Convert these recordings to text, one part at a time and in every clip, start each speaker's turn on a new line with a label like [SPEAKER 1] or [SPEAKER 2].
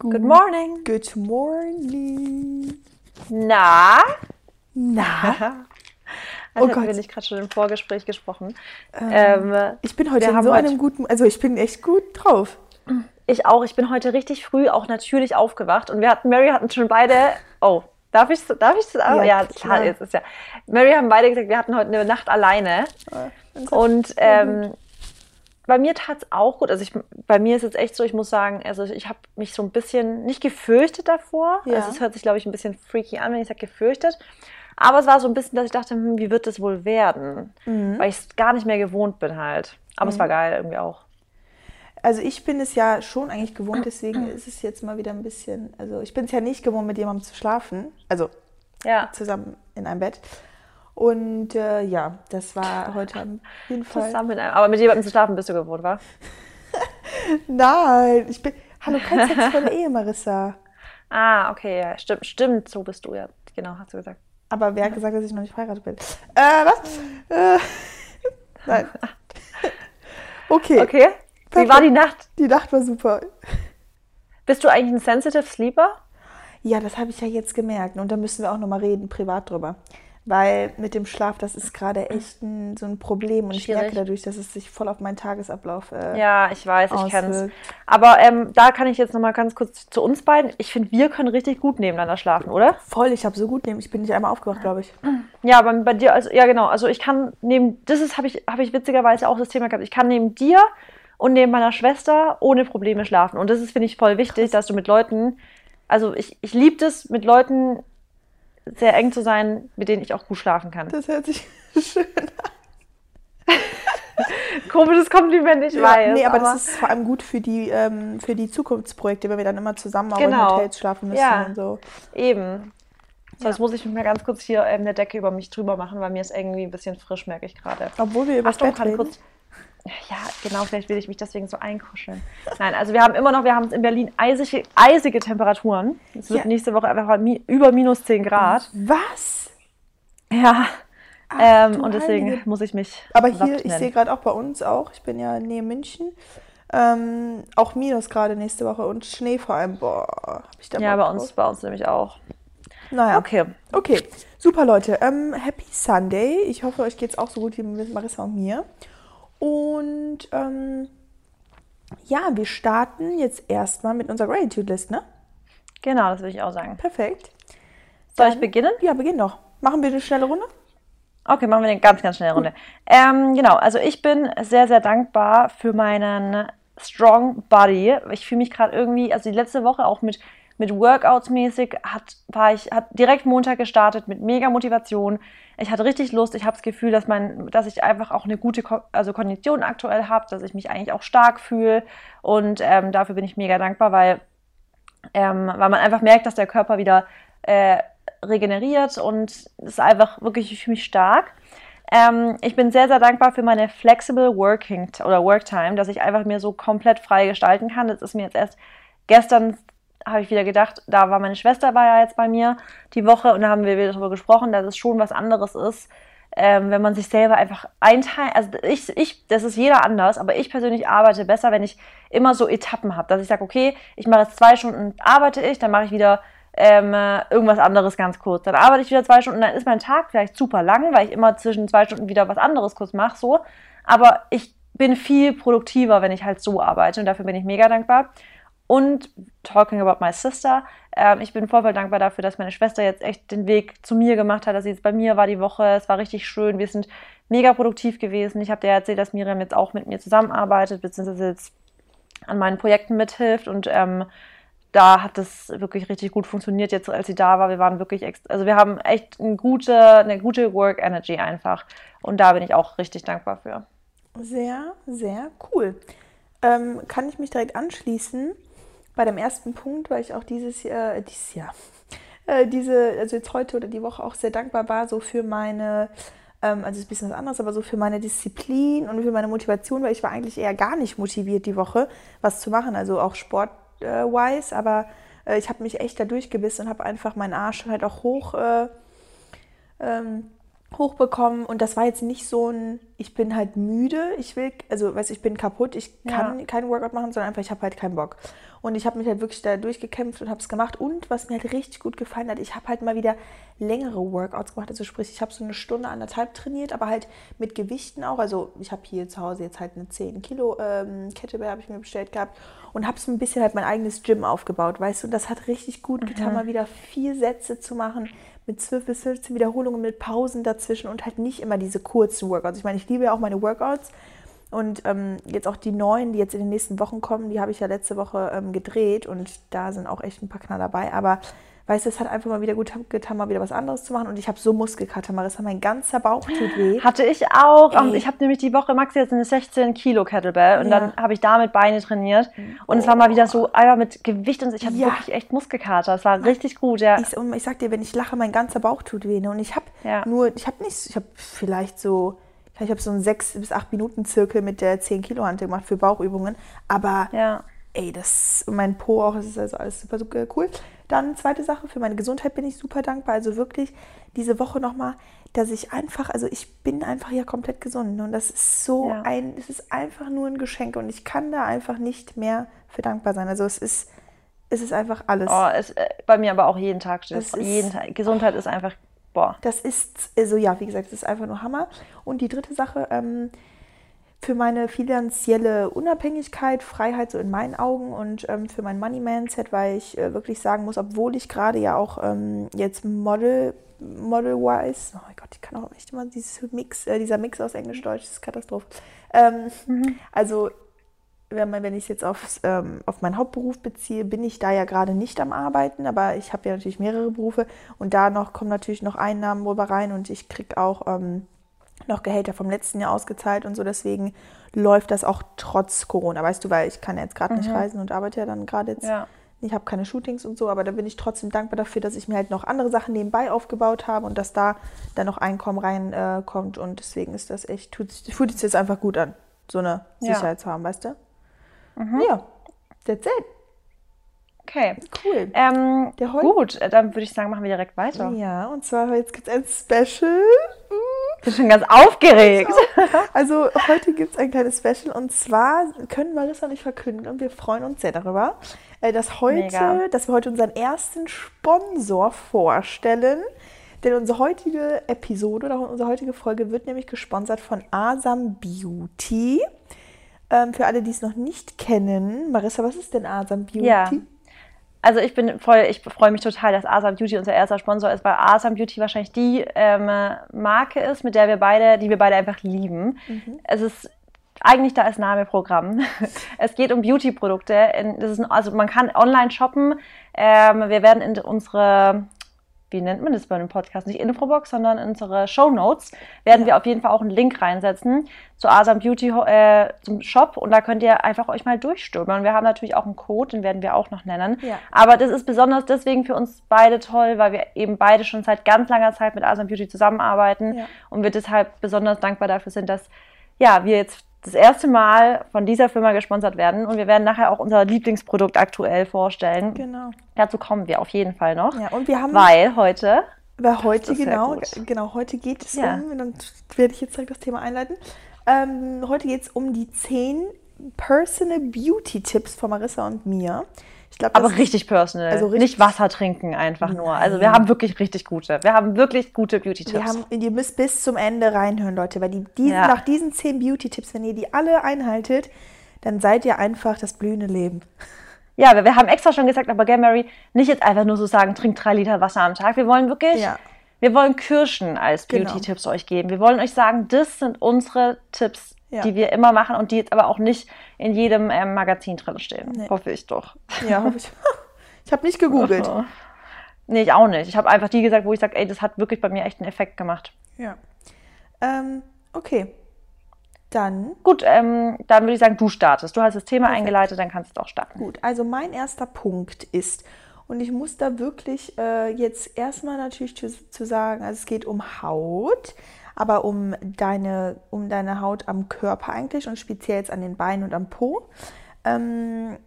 [SPEAKER 1] Good morning.
[SPEAKER 2] Good morning.
[SPEAKER 1] Na?
[SPEAKER 2] Na?
[SPEAKER 1] Also
[SPEAKER 2] Oh
[SPEAKER 1] hatten wir
[SPEAKER 2] Gott.
[SPEAKER 1] nicht gerade schon im Vorgespräch gesprochen.
[SPEAKER 2] Ähm,
[SPEAKER 1] Ähm,
[SPEAKER 2] ich bin heute in so einem guten, also ich bin echt gut drauf.
[SPEAKER 1] ich auch. Ich bin heute richtig früh auch natürlich aufgewacht und wir hatten, Mary hatten schon beide, oh, darf ich, darf ich das?
[SPEAKER 2] Ja,
[SPEAKER 1] Ja,
[SPEAKER 2] klar.
[SPEAKER 1] ist ja. Mary haben beide gesagt, wir hatten heute eine Nacht alleine. Und ähm, bei mir tat es auch gut. Also ich, bei mir ist es echt so, ich muss sagen, also ich habe mich so ein bisschen nicht gefürchtet davor.
[SPEAKER 2] Ja.
[SPEAKER 1] Also es hört sich, glaube ich, ein bisschen freaky an, wenn ich sage gefürchtet. Aber es war so ein bisschen, dass ich dachte, hm, wie wird das wohl werden?
[SPEAKER 2] Mhm.
[SPEAKER 1] Weil ich es gar nicht mehr gewohnt bin halt. Aber es war geil irgendwie auch.
[SPEAKER 2] Also ich bin es ja schon eigentlich gewohnt, deswegen ist es jetzt mal wieder ein bisschen, also ich bin es ja nicht gewohnt, mit jemandem zu schlafen, also
[SPEAKER 1] Ja.
[SPEAKER 2] zusammen in einem Bett. Und äh, ja, das war heute auf jeden Fall.
[SPEAKER 1] Zusammen mit einem, aber mit jemandem zu schlafen bist du gewohnt, war?
[SPEAKER 2] Nein, ich bin, hallo, kein sexuelle Ehe, Marissa.
[SPEAKER 1] Ah, okay, ja, stimmt, stimmt, so bist du ja. Genau, hast du gesagt.
[SPEAKER 2] Aber wer hat gesagt, dass ich noch nicht verheiratet bin? Äh, was? Äh, nein. Okay,
[SPEAKER 1] Okay. Wie war die Nacht?
[SPEAKER 2] die Nacht war super.
[SPEAKER 1] Bist du eigentlich ein sensitive Sleeper?
[SPEAKER 2] Ja, das habe ich ja jetzt gemerkt. Und da müssen wir auch nochmal reden, privat drüber. Weil mit dem Schlaf, das ist gerade echt ein, so ein Problem. Und ich
[SPEAKER 1] Schwierig.
[SPEAKER 2] merke dadurch, dass es sich voll auf meinen Tagesablauf. Äh,
[SPEAKER 1] Ja, ich weiß, ich kenn's.
[SPEAKER 2] Auswirkt.
[SPEAKER 1] Aber ähm, da kann ich jetzt noch mal ganz kurz zu uns beiden. Ich finde, wir können richtig gut nebeneinander schlafen, oder?
[SPEAKER 2] Voll, ich habe so gut neben. Ich bin nicht einmal aufgewacht, glaube ich.
[SPEAKER 1] Ja, aber bei dir, also ja genau. Also ich kann neben, das ist habe ich habe ich witzigerweise auch das Thema gehabt. Ich kann neben dir und neben meiner Schwester ohne Probleme schlafen. Und das ist finde ich voll wichtig, dass du mit Leuten, also ich ich liebe das mit Leuten sehr eng zu sein, mit denen ich auch gut schlafen kann.
[SPEAKER 2] Das hört sich schön an.
[SPEAKER 1] Komisches Kompliment, ich
[SPEAKER 2] Ja,
[SPEAKER 1] weiß.
[SPEAKER 2] nee, aber, das ist vor allem gut für die, ähm, für die Zukunftsprojekte, wenn wir dann immer zusammen auch
[SPEAKER 1] Genau.
[SPEAKER 2] in Hotels schlafen müssen
[SPEAKER 1] Ja.
[SPEAKER 2] und so.
[SPEAKER 1] Eben. So,
[SPEAKER 2] Ja.
[SPEAKER 1] jetzt muss ich mir ganz kurz hier ähm, eine Decke über mich drüber machen, weil mir ist irgendwie ein bisschen frisch, merke ich gerade.
[SPEAKER 2] Obwohl wir über
[SPEAKER 1] Achtung,
[SPEAKER 2] Bett reden.
[SPEAKER 1] kurz. Ja, genau, vielleicht will ich mich deswegen so einkuscheln. Nein, also wir haben immer noch, wir haben in Berlin eisige, eisige Temperaturen. Es wird
[SPEAKER 2] Ja.
[SPEAKER 1] nächste Woche einfach über minus 10 Grad.
[SPEAKER 2] Was?
[SPEAKER 1] Ja.
[SPEAKER 2] Ach,
[SPEAKER 1] Ähm, und deswegen
[SPEAKER 2] Heilige.
[SPEAKER 1] muss ich mich.
[SPEAKER 2] Aber hier, ich sehe gerade auch bei uns auch, ich bin ja in Nähe München, ähm, auch Minus gerade nächste Woche und Schnee vor allem. Boah, hab ich da
[SPEAKER 1] Ja, bei uns, bei uns nämlich auch.
[SPEAKER 2] Naja,
[SPEAKER 1] Okay.
[SPEAKER 2] okay. Super, Leute. Ähm, happy Sunday. Ich hoffe, euch geht's auch so gut wie mit Marissa und mir. Und ähm, ja, wir starten jetzt erstmal mit unserer Gratitude-List, ne?
[SPEAKER 1] Genau, das will ich auch sagen.
[SPEAKER 2] Perfekt.
[SPEAKER 1] Soll ich
[SPEAKER 2] Dann-
[SPEAKER 1] beginnen?
[SPEAKER 2] Ja, beginn doch. Machen wir eine schnelle Runde?
[SPEAKER 1] Okay, machen wir eine ganz, ganz schnelle Runde. Ähm, genau, also ich bin sehr, sehr dankbar für meinen Strong Body. Ich fühle mich gerade irgendwie, also die letzte Woche auch mit, mit Workouts mäßig, hat, war ich, hat direkt Montag gestartet mit mega Motivation. Ich hatte richtig Lust. Ich habe das Gefühl, dass, mein, dass ich einfach auch eine gute Ko also Kondition aktuell habe, dass ich mich eigentlich auch stark fühle. Und ähm, dafür bin ich mega dankbar, weil ähm, weil man einfach merkt, dass der Körper wieder äh, regeneriert und es ist einfach wirklich, ich fühle mich stark. Ähm, ich bin sehr, sehr dankbar für meine flexible Working oder Worktime, dass ich einfach mir so komplett frei gestalten kann. Das ist mir jetzt erst gestern habe ich wieder gedacht, da war meine Schwester war ja jetzt bei mir die Woche und da haben wir wieder darüber gesprochen, dass es schon was anderes ist, ähm, wenn man sich selber einfach einteilt. Also ich, ich, das ist jeder anders, aber ich persönlich arbeite besser, wenn ich immer so Etappen habe, dass ich sage, okay, ich mache jetzt zwei Stunden, arbeite ich, dann mache ich wieder ähm, äh, irgendwas anderes ganz kurz. Dann arbeite ich wieder zwei Stunden, dann ist mein Tag vielleicht super lang, weil ich immer zwischen zwei Stunden wieder was anderes kurz mache, so. Aber ich bin viel produktiver, wenn ich halt so arbeite und dafür bin ich mega dankbar. Und talking about my sister, ähm, ich bin voll, voll dankbar dafür, dass meine Schwester jetzt echt den Weg zu mir gemacht hat, dass sie jetzt bei mir war die Woche. Es war richtig schön. Wir sind mega produktiv gewesen. Ich habe dir erzählt, dass Miriam jetzt auch mit mir zusammenarbeitet, beziehungsweise jetzt an meinen Projekten mithilft und ähm, da hat es wirklich richtig gut funktioniert jetzt, als sie da war. Wir waren wirklich, also wir haben echt eine gute, eine gute Work Energy einfach und da bin ich auch richtig dankbar für.
[SPEAKER 2] Sehr, sehr cool. Ähm, kann ich mich direkt anschließen bei dem ersten Punkt, weil ich auch dieses Jahr, äh, dieses Jahr, äh, diese, also jetzt heute oder die Woche auch sehr dankbar war, so für meine, ähm, also ist ein bisschen was anderes, aber so für meine Disziplin und für meine Motivation, weil ich war eigentlich eher gar nicht motiviert die Woche, was zu machen, also auch sport-wise, aber äh, ich habe mich echt da durchgebissen und habe einfach meinen Arsch halt auch hoch äh, ähm, hochbekommen und das war jetzt nicht so ein, ich bin halt müde, ich will, also weiß ich bin kaputt, ich kann
[SPEAKER 1] Ja.
[SPEAKER 2] keinen Workout machen, sondern einfach, ich habe halt keinen Bock. Und ich habe mich halt wirklich da durchgekämpft und habe es gemacht. Und was mir halt richtig gut gefallen hat, ich habe halt mal wieder längere Workouts gemacht. Also sprich, ich habe so eine Stunde, anderthalb trainiert, aber halt mit Gewichten auch. Also ich habe hier zu Hause jetzt halt eine 10 Kilo ähm, Kettlebell habe ich mir bestellt gehabt und habe so ein bisschen halt mein eigenes Gym aufgebaut, weißt du. Und das hat richtig gut getan,
[SPEAKER 1] Mhm.
[SPEAKER 2] mal wieder vier Sätze zu machen mit 12 bis 15 Wiederholungen, mit Pausen dazwischen und halt nicht immer diese kurzen Workouts. Ich meine, ich liebe ja auch meine Workouts. Und ähm, jetzt auch die neuen, die jetzt in den nächsten Wochen kommen, die habe ich ja letzte Woche ähm, gedreht und da sind auch echt ein paar Knaller dabei. Aber weißt du, es hat einfach mal wieder gut getan, mal wieder was anderes zu machen. Und ich habe so Muskelkater, Marissa, mein ganzer Bauch tut weh.
[SPEAKER 1] Hatte ich auch.
[SPEAKER 2] Ey.
[SPEAKER 1] Ich habe nämlich die Woche Maxi jetzt eine 16 Kilo Kettlebell und
[SPEAKER 2] Ja.
[SPEAKER 1] dann habe ich damit Beine trainiert. Und es war mal wieder so einfach mit Gewicht und ich hatte
[SPEAKER 2] Ja.
[SPEAKER 1] wirklich echt Muskelkater. Es war richtig gut, ja.
[SPEAKER 2] Ich, und ich sag dir, wenn ich lache, mein ganzer Bauch tut weh. Ne? Und ich habe
[SPEAKER 1] Ja.
[SPEAKER 2] nur, ich habe nicht, ich habe vielleicht so, ich habe so einen 6 bis 8 Minuten Zirkel mit der 10 Kilo Hantel gemacht für Bauchübungen. Aber
[SPEAKER 1] Ja.
[SPEAKER 2] ey, das, und mein Po auch, das ist also alles super, super cool. Dann zweite Sache, für meine Gesundheit bin ich super dankbar. Also wirklich diese Woche nochmal, dass ich einfach, also ich bin einfach hier komplett gesund. Und das ist so
[SPEAKER 1] Ja.
[SPEAKER 2] ein, es ist einfach nur ein Geschenk und ich kann da einfach nicht mehr für dankbar sein. Also es ist, es ist einfach alles.
[SPEAKER 1] Oh, es, äh, bei mir aber auch jeden Tag steht. Jeden Tag. Gesundheit ist einfach, boah.
[SPEAKER 2] Das ist, also ja, wie gesagt, das ist einfach nur Hammer. Und die dritte Sache, ähm, für meine finanzielle Unabhängigkeit, Freiheit so in meinen Augen und ähm, für mein Money-Mindset, weil ich äh, wirklich sagen muss, obwohl ich gerade ja auch ähm, jetzt Model, Model-wise, oh mein Gott, ich kann auch nicht immer dieses Mix, äh, dieser Mix aus Englisch-Deutsch, das ist Katastrophe. Ähm, Also wenn, man, wenn ich es jetzt aufs, ähm, auf meinen Hauptberuf beziehe, bin ich da ja gerade nicht am Arbeiten, aber ich habe ja natürlich mehrere Berufe und da noch kommen natürlich noch Einnahmen rüber rein und ich kriege auch ähm, noch Gehälter vom letzten Jahr ausgezahlt und so, deswegen läuft das auch trotz Corona, weißt du, weil ich kann ja jetzt gerade nicht reisen und arbeite ja dann gerade jetzt.
[SPEAKER 1] Ja.
[SPEAKER 2] Ich habe keine Shootings und so, aber da bin ich trotzdem dankbar dafür, dass ich mir halt noch andere Sachen nebenbei aufgebaut habe und dass da dann noch Einkommen reinkommt äh, und deswegen ist das echt, tut, fühlt sich jetzt einfach gut an, so eine. Sicherheit zu haben, weißt du? Ja, that's it.
[SPEAKER 1] Okay.
[SPEAKER 2] Cool.
[SPEAKER 1] Ähm, gut, äh, dann würde ich sagen, machen wir direkt weiter.
[SPEAKER 2] Ja, und zwar jetzt gibt es ein Special.
[SPEAKER 1] Ich bin schon ganz aufgeregt.
[SPEAKER 2] Also heute gibt es ein kleines Special und zwar können Marissa nicht verkünden und wir freuen uns sehr darüber, äh, dass, heute,
[SPEAKER 1] Mega.
[SPEAKER 2] dass wir heute unseren ersten Sponsor vorstellen. Denn unsere heutige Episode oder unsere heutige Folge wird nämlich gesponsert von Asam Beauty. Ähm, für alle, die es noch nicht kennen, Marissa, was ist denn Asam Beauty?
[SPEAKER 1] Ja. Also ich bin voll, ich freue mich total, dass Asam Beauty unser erster Sponsor ist, weil Asam Beauty wahrscheinlich die ähm, Marke ist, mit der wir beide, die wir beide einfach lieben. Es ist eigentlich da ist Name-Programm. Es geht um Beauty-Produkte. Also man kann online shoppen. Ähm, wir werden in unsere, wie nennt man das bei einem Podcast? Nicht Infobox, sondern in unsere Show Notes werden wir auf jeden Fall auch einen Link reinsetzen zu Asam Beauty äh, zum Shop und da könnt ihr einfach euch mal durchstöbern. Wir haben natürlich auch einen Code, den werden wir auch noch nennen.
[SPEAKER 2] Ja.
[SPEAKER 1] Aber das ist besonders deswegen für uns beide toll, weil wir eben beide schon seit ganz langer Zeit mit Asam Beauty zusammenarbeiten
[SPEAKER 2] Ja.
[SPEAKER 1] und wir deshalb besonders dankbar dafür sind, dass ja, wir jetzt das erste Mal von dieser Firma gesponsert werden und wir werden nachher auch unser Lieblingsprodukt aktuell vorstellen.
[SPEAKER 2] Genau.
[SPEAKER 1] Dazu kommen wir auf jeden Fall noch,
[SPEAKER 2] Ja, und wir haben
[SPEAKER 1] weil heute
[SPEAKER 2] Weil heute, genau, genau, heute geht es
[SPEAKER 1] Ja.
[SPEAKER 2] um, dann werde ich jetzt direkt das Thema einleiten. Ähm, heute geht es um die 10 Personal Beauty Tipps von Marissa und mir. Ich glaube,
[SPEAKER 1] aber richtig personal,
[SPEAKER 2] also richtig-
[SPEAKER 1] nicht Wasser trinken einfach nur. Also wir haben wirklich richtig gute, wir haben wirklich gute Beauty-Tipps.
[SPEAKER 2] ihr müsst bis zum Ende reinhören, Leute, weil die, diesen,
[SPEAKER 1] Ja.
[SPEAKER 2] nach diesen 10 Beauty Tipps, wenn ihr die alle einhaltet, dann seid ihr einfach das blühende Leben.
[SPEAKER 1] Ja, wir, wir haben extra schon gesagt, aber gell, Mary, nicht jetzt einfach nur so sagen, trink drei Liter Wasser am Tag. Wir wollen wirklich,
[SPEAKER 2] Ja.
[SPEAKER 1] wir wollen Kirschen als
[SPEAKER 2] Genau.
[SPEAKER 1] Beauty-Tipps euch geben. Wir wollen euch sagen, das sind unsere Tipps,
[SPEAKER 2] Ja.
[SPEAKER 1] die wir immer machen und die jetzt aber auch nicht in jedem ähm, Magazin drin stehen.
[SPEAKER 2] Nee.
[SPEAKER 1] Hoffe ich doch.
[SPEAKER 2] Ja, hoffe ich. Ich habe nicht gegoogelt.
[SPEAKER 1] Nee, ich auch nicht. Ich habe einfach die gesagt, wo ich sage, ey, das hat wirklich bei mir echt einen Effekt gemacht.
[SPEAKER 2] Ja. Ähm, okay. Dann
[SPEAKER 1] Gut, ähm, dann würde ich sagen, du startest. Du hast das Thema eingeleitet, dann kannst du auch starten.
[SPEAKER 2] Gut, also mein erster Punkt ist, und ich muss da wirklich äh, jetzt erstmal natürlich zu, zu sagen, also es geht um Haut, aber um deine, um deine Haut am Körper eigentlich und speziell jetzt an den Beinen und am Po. Ähm,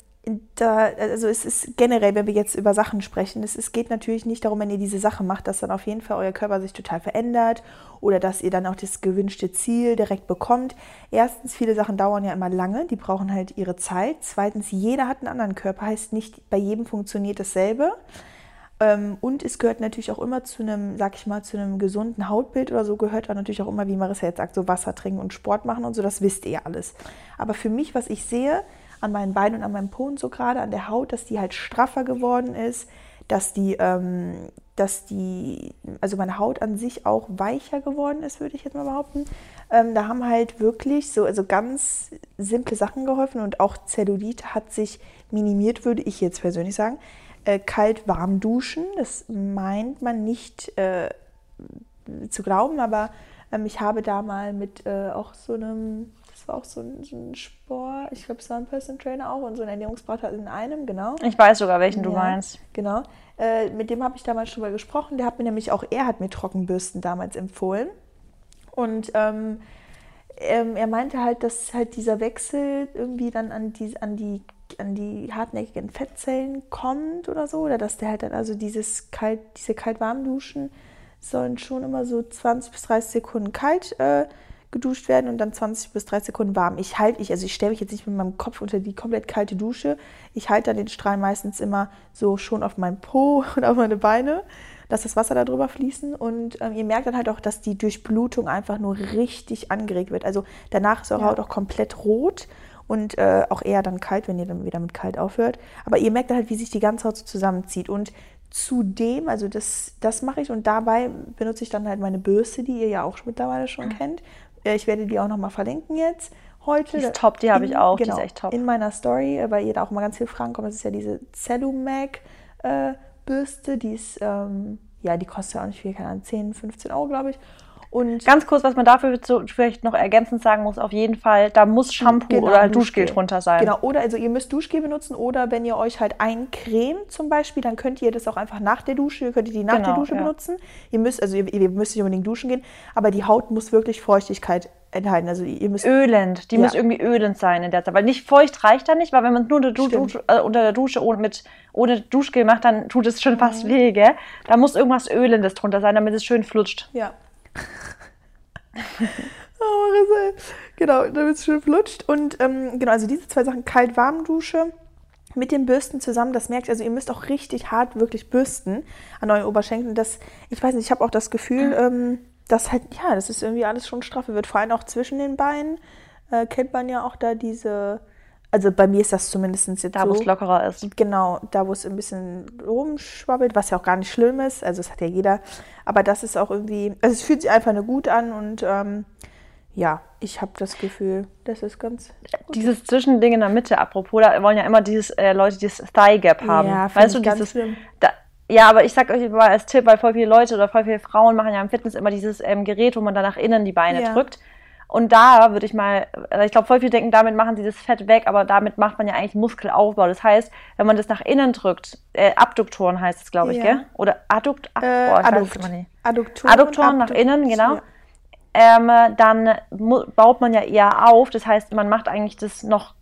[SPEAKER 2] da, also es ist generell, wenn wir jetzt über Sachen sprechen, es, es geht natürlich nicht darum, wenn ihr diese Sache macht, dass dann auf jeden Fall euer Körper sich total verändert oder dass ihr dann auch das gewünschte Ziel direkt bekommt. Erstens, viele Sachen dauern ja immer lange, die brauchen halt ihre Zeit. Zweitens, jeder hat einen anderen Körper, heißt nicht, bei jedem funktioniert dasselbe. Ähm, und es gehört natürlich auch immer zu einem, sag ich mal, zu einem gesunden Hautbild oder so, gehört auch natürlich auch immer, wie Marissa jetzt sagt, so Wasser trinken und Sport machen und so, das wisst ihr alles. Aber für mich, was ich sehe, an meinen Beinen und an meinem Po und so gerade, an der Haut, dass die halt straffer geworden ist, dass die, ähm, dass die, also meine Haut an sich auch weicher geworden ist, würde ich jetzt mal behaupten. Ähm, da haben halt wirklich so also ganz simple Sachen geholfen und auch Zellulite hat sich minimiert, würde ich jetzt persönlich sagen. Äh, kalt warm duschen, das meint man nicht äh, zu glauben, aber ähm, ich habe da mal mit äh, auch so einem war auch so ein, so ein Sport, ich glaube, es war ein Person Trainer auch und so ein Ernährungsberater in einem, genau.
[SPEAKER 1] Ich weiß sogar, welchen ja, du meinst.
[SPEAKER 2] Genau. Äh, mit dem habe ich damals schon mal gesprochen. Der hat mir nämlich auch, er hat mir Trockenbürsten damals empfohlen. Und ähm, ähm, er meinte halt, dass halt dieser Wechsel irgendwie dann an die, an die an die hartnäckigen Fettzellen kommt oder so, oder dass der halt dann also dieses kalt, diese kalt-warm Duschen sollen schon immer so 20 bis 30 Sekunden kalt äh, geduscht werden und dann 20 bis 30 Sekunden warm. Ich halte, ich, also ich stelle mich jetzt nicht mit meinem Kopf unter die komplett kalte Dusche. Ich halte dann den Strahl meistens immer so schon auf meinen Po und auf meine Beine, dass das Wasser da drüber fließen. Und ähm, ihr merkt dann halt auch, dass die Durchblutung einfach nur richtig angeregt wird. Also danach ist eure ja. Haut auch komplett rot und äh, auch eher dann kalt, wenn ihr dann wieder mit kalt aufhört. Aber ihr merkt halt, wie sich die ganze Haut so zusammenzieht. Und zudem, also das, das mache ich und dabei benutze ich dann halt meine Bürste, die ihr ja auch mittlerweile schon mhm. kennt. Äh, ich werde die auch nochmal verlinken jetzt heute.
[SPEAKER 1] Die ist top, die habe ich auch.
[SPEAKER 2] Genau,
[SPEAKER 1] die ist echt top.
[SPEAKER 2] In meiner Story, äh, weil ihr da auch mal ganz viele Fragen kommen. Das ist ja diese Cellumac äh, Bürste. Die ist, ähm, ja, die kostet ja auch nicht viel, keine Ahnung, 10, 15 Euro, glaube ich.
[SPEAKER 1] Und Ganz kurz, was man dafür vielleicht noch ergänzend sagen muss, auf jeden Fall, da muss Shampoo genau, oder halt Duschgel drunter sein.
[SPEAKER 2] Genau, oder also ihr müsst Duschgel benutzen oder wenn ihr euch halt eincremt zum Beispiel, dann könnt ihr das auch einfach nach der Dusche, könnt ihr die nach genau, der Dusche ja. benutzen. Ihr müsst, also ihr, ihr, müsst nicht unbedingt duschen gehen, aber die Haut muss wirklich Feuchtigkeit enthalten. Also ihr müsst
[SPEAKER 1] ölend, die ja. muss irgendwie ölend sein in der Zeit, weil nicht feucht reicht da nicht, weil wenn man es nur unter, du Dusche, äh, unter der Dusche ohne, mit, ohne Duschgel macht, dann tut es schon fast mhm. weh, gell? Da muss irgendwas ölendes drunter sein, damit es schön flutscht.
[SPEAKER 2] Ja. oh, genau, damit es schön flutscht. Und ähm, genau, also diese zwei Sachen, kalt-warm-Dusche mit den Bürsten zusammen, das merkt ihr, also ihr müsst auch richtig hart wirklich bürsten an euren Oberschenkeln. Das, ich weiß nicht, ich habe auch das Gefühl, ähm, dass halt, ja, das ist irgendwie alles schon straffe wird. Vor allem auch zwischen den Beinen äh, kennt man ja auch da diese, also bei mir ist das zumindest jetzt
[SPEAKER 1] Da,
[SPEAKER 2] so,
[SPEAKER 1] wo es lockerer ist.
[SPEAKER 2] Genau, da, wo es ein bisschen rumschwabbelt, was ja auch gar nicht schlimm ist. Also, das hat ja jeder. Aber das ist auch irgendwie, also es fühlt sich einfach nur gut an und ähm, ja, ich habe das Gefühl, das ist ganz.
[SPEAKER 1] Gut. Dieses Zwischending in der Mitte, apropos, da wollen ja immer dieses, äh, Leute dieses Thigh Gap haben. Ja, weißt du,
[SPEAKER 2] ganz
[SPEAKER 1] dieses.
[SPEAKER 2] Schlimm.
[SPEAKER 1] Da, ja, aber ich sag euch mal als Tipp, weil voll viele Leute oder voll viele Frauen machen ja im Fitness immer dieses ähm, Gerät, wo man dann nach innen die Beine ja. drückt. Und da würde ich mal, also ich glaube, voll viele denken, damit machen sie das Fett weg, aber damit macht man ja eigentlich Muskelaufbau. Das heißt, wenn man das nach innen drückt, äh, Abduktoren heißt es, glaube ich, ja. gell? Oder Addukt,
[SPEAKER 2] Ab, äh, ich Addukt.
[SPEAKER 1] Adduktoren, Adduktoren nach innen, genau. Ja. Ähm, dann baut man ja eher auf. Das heißt, man macht eigentlich das noch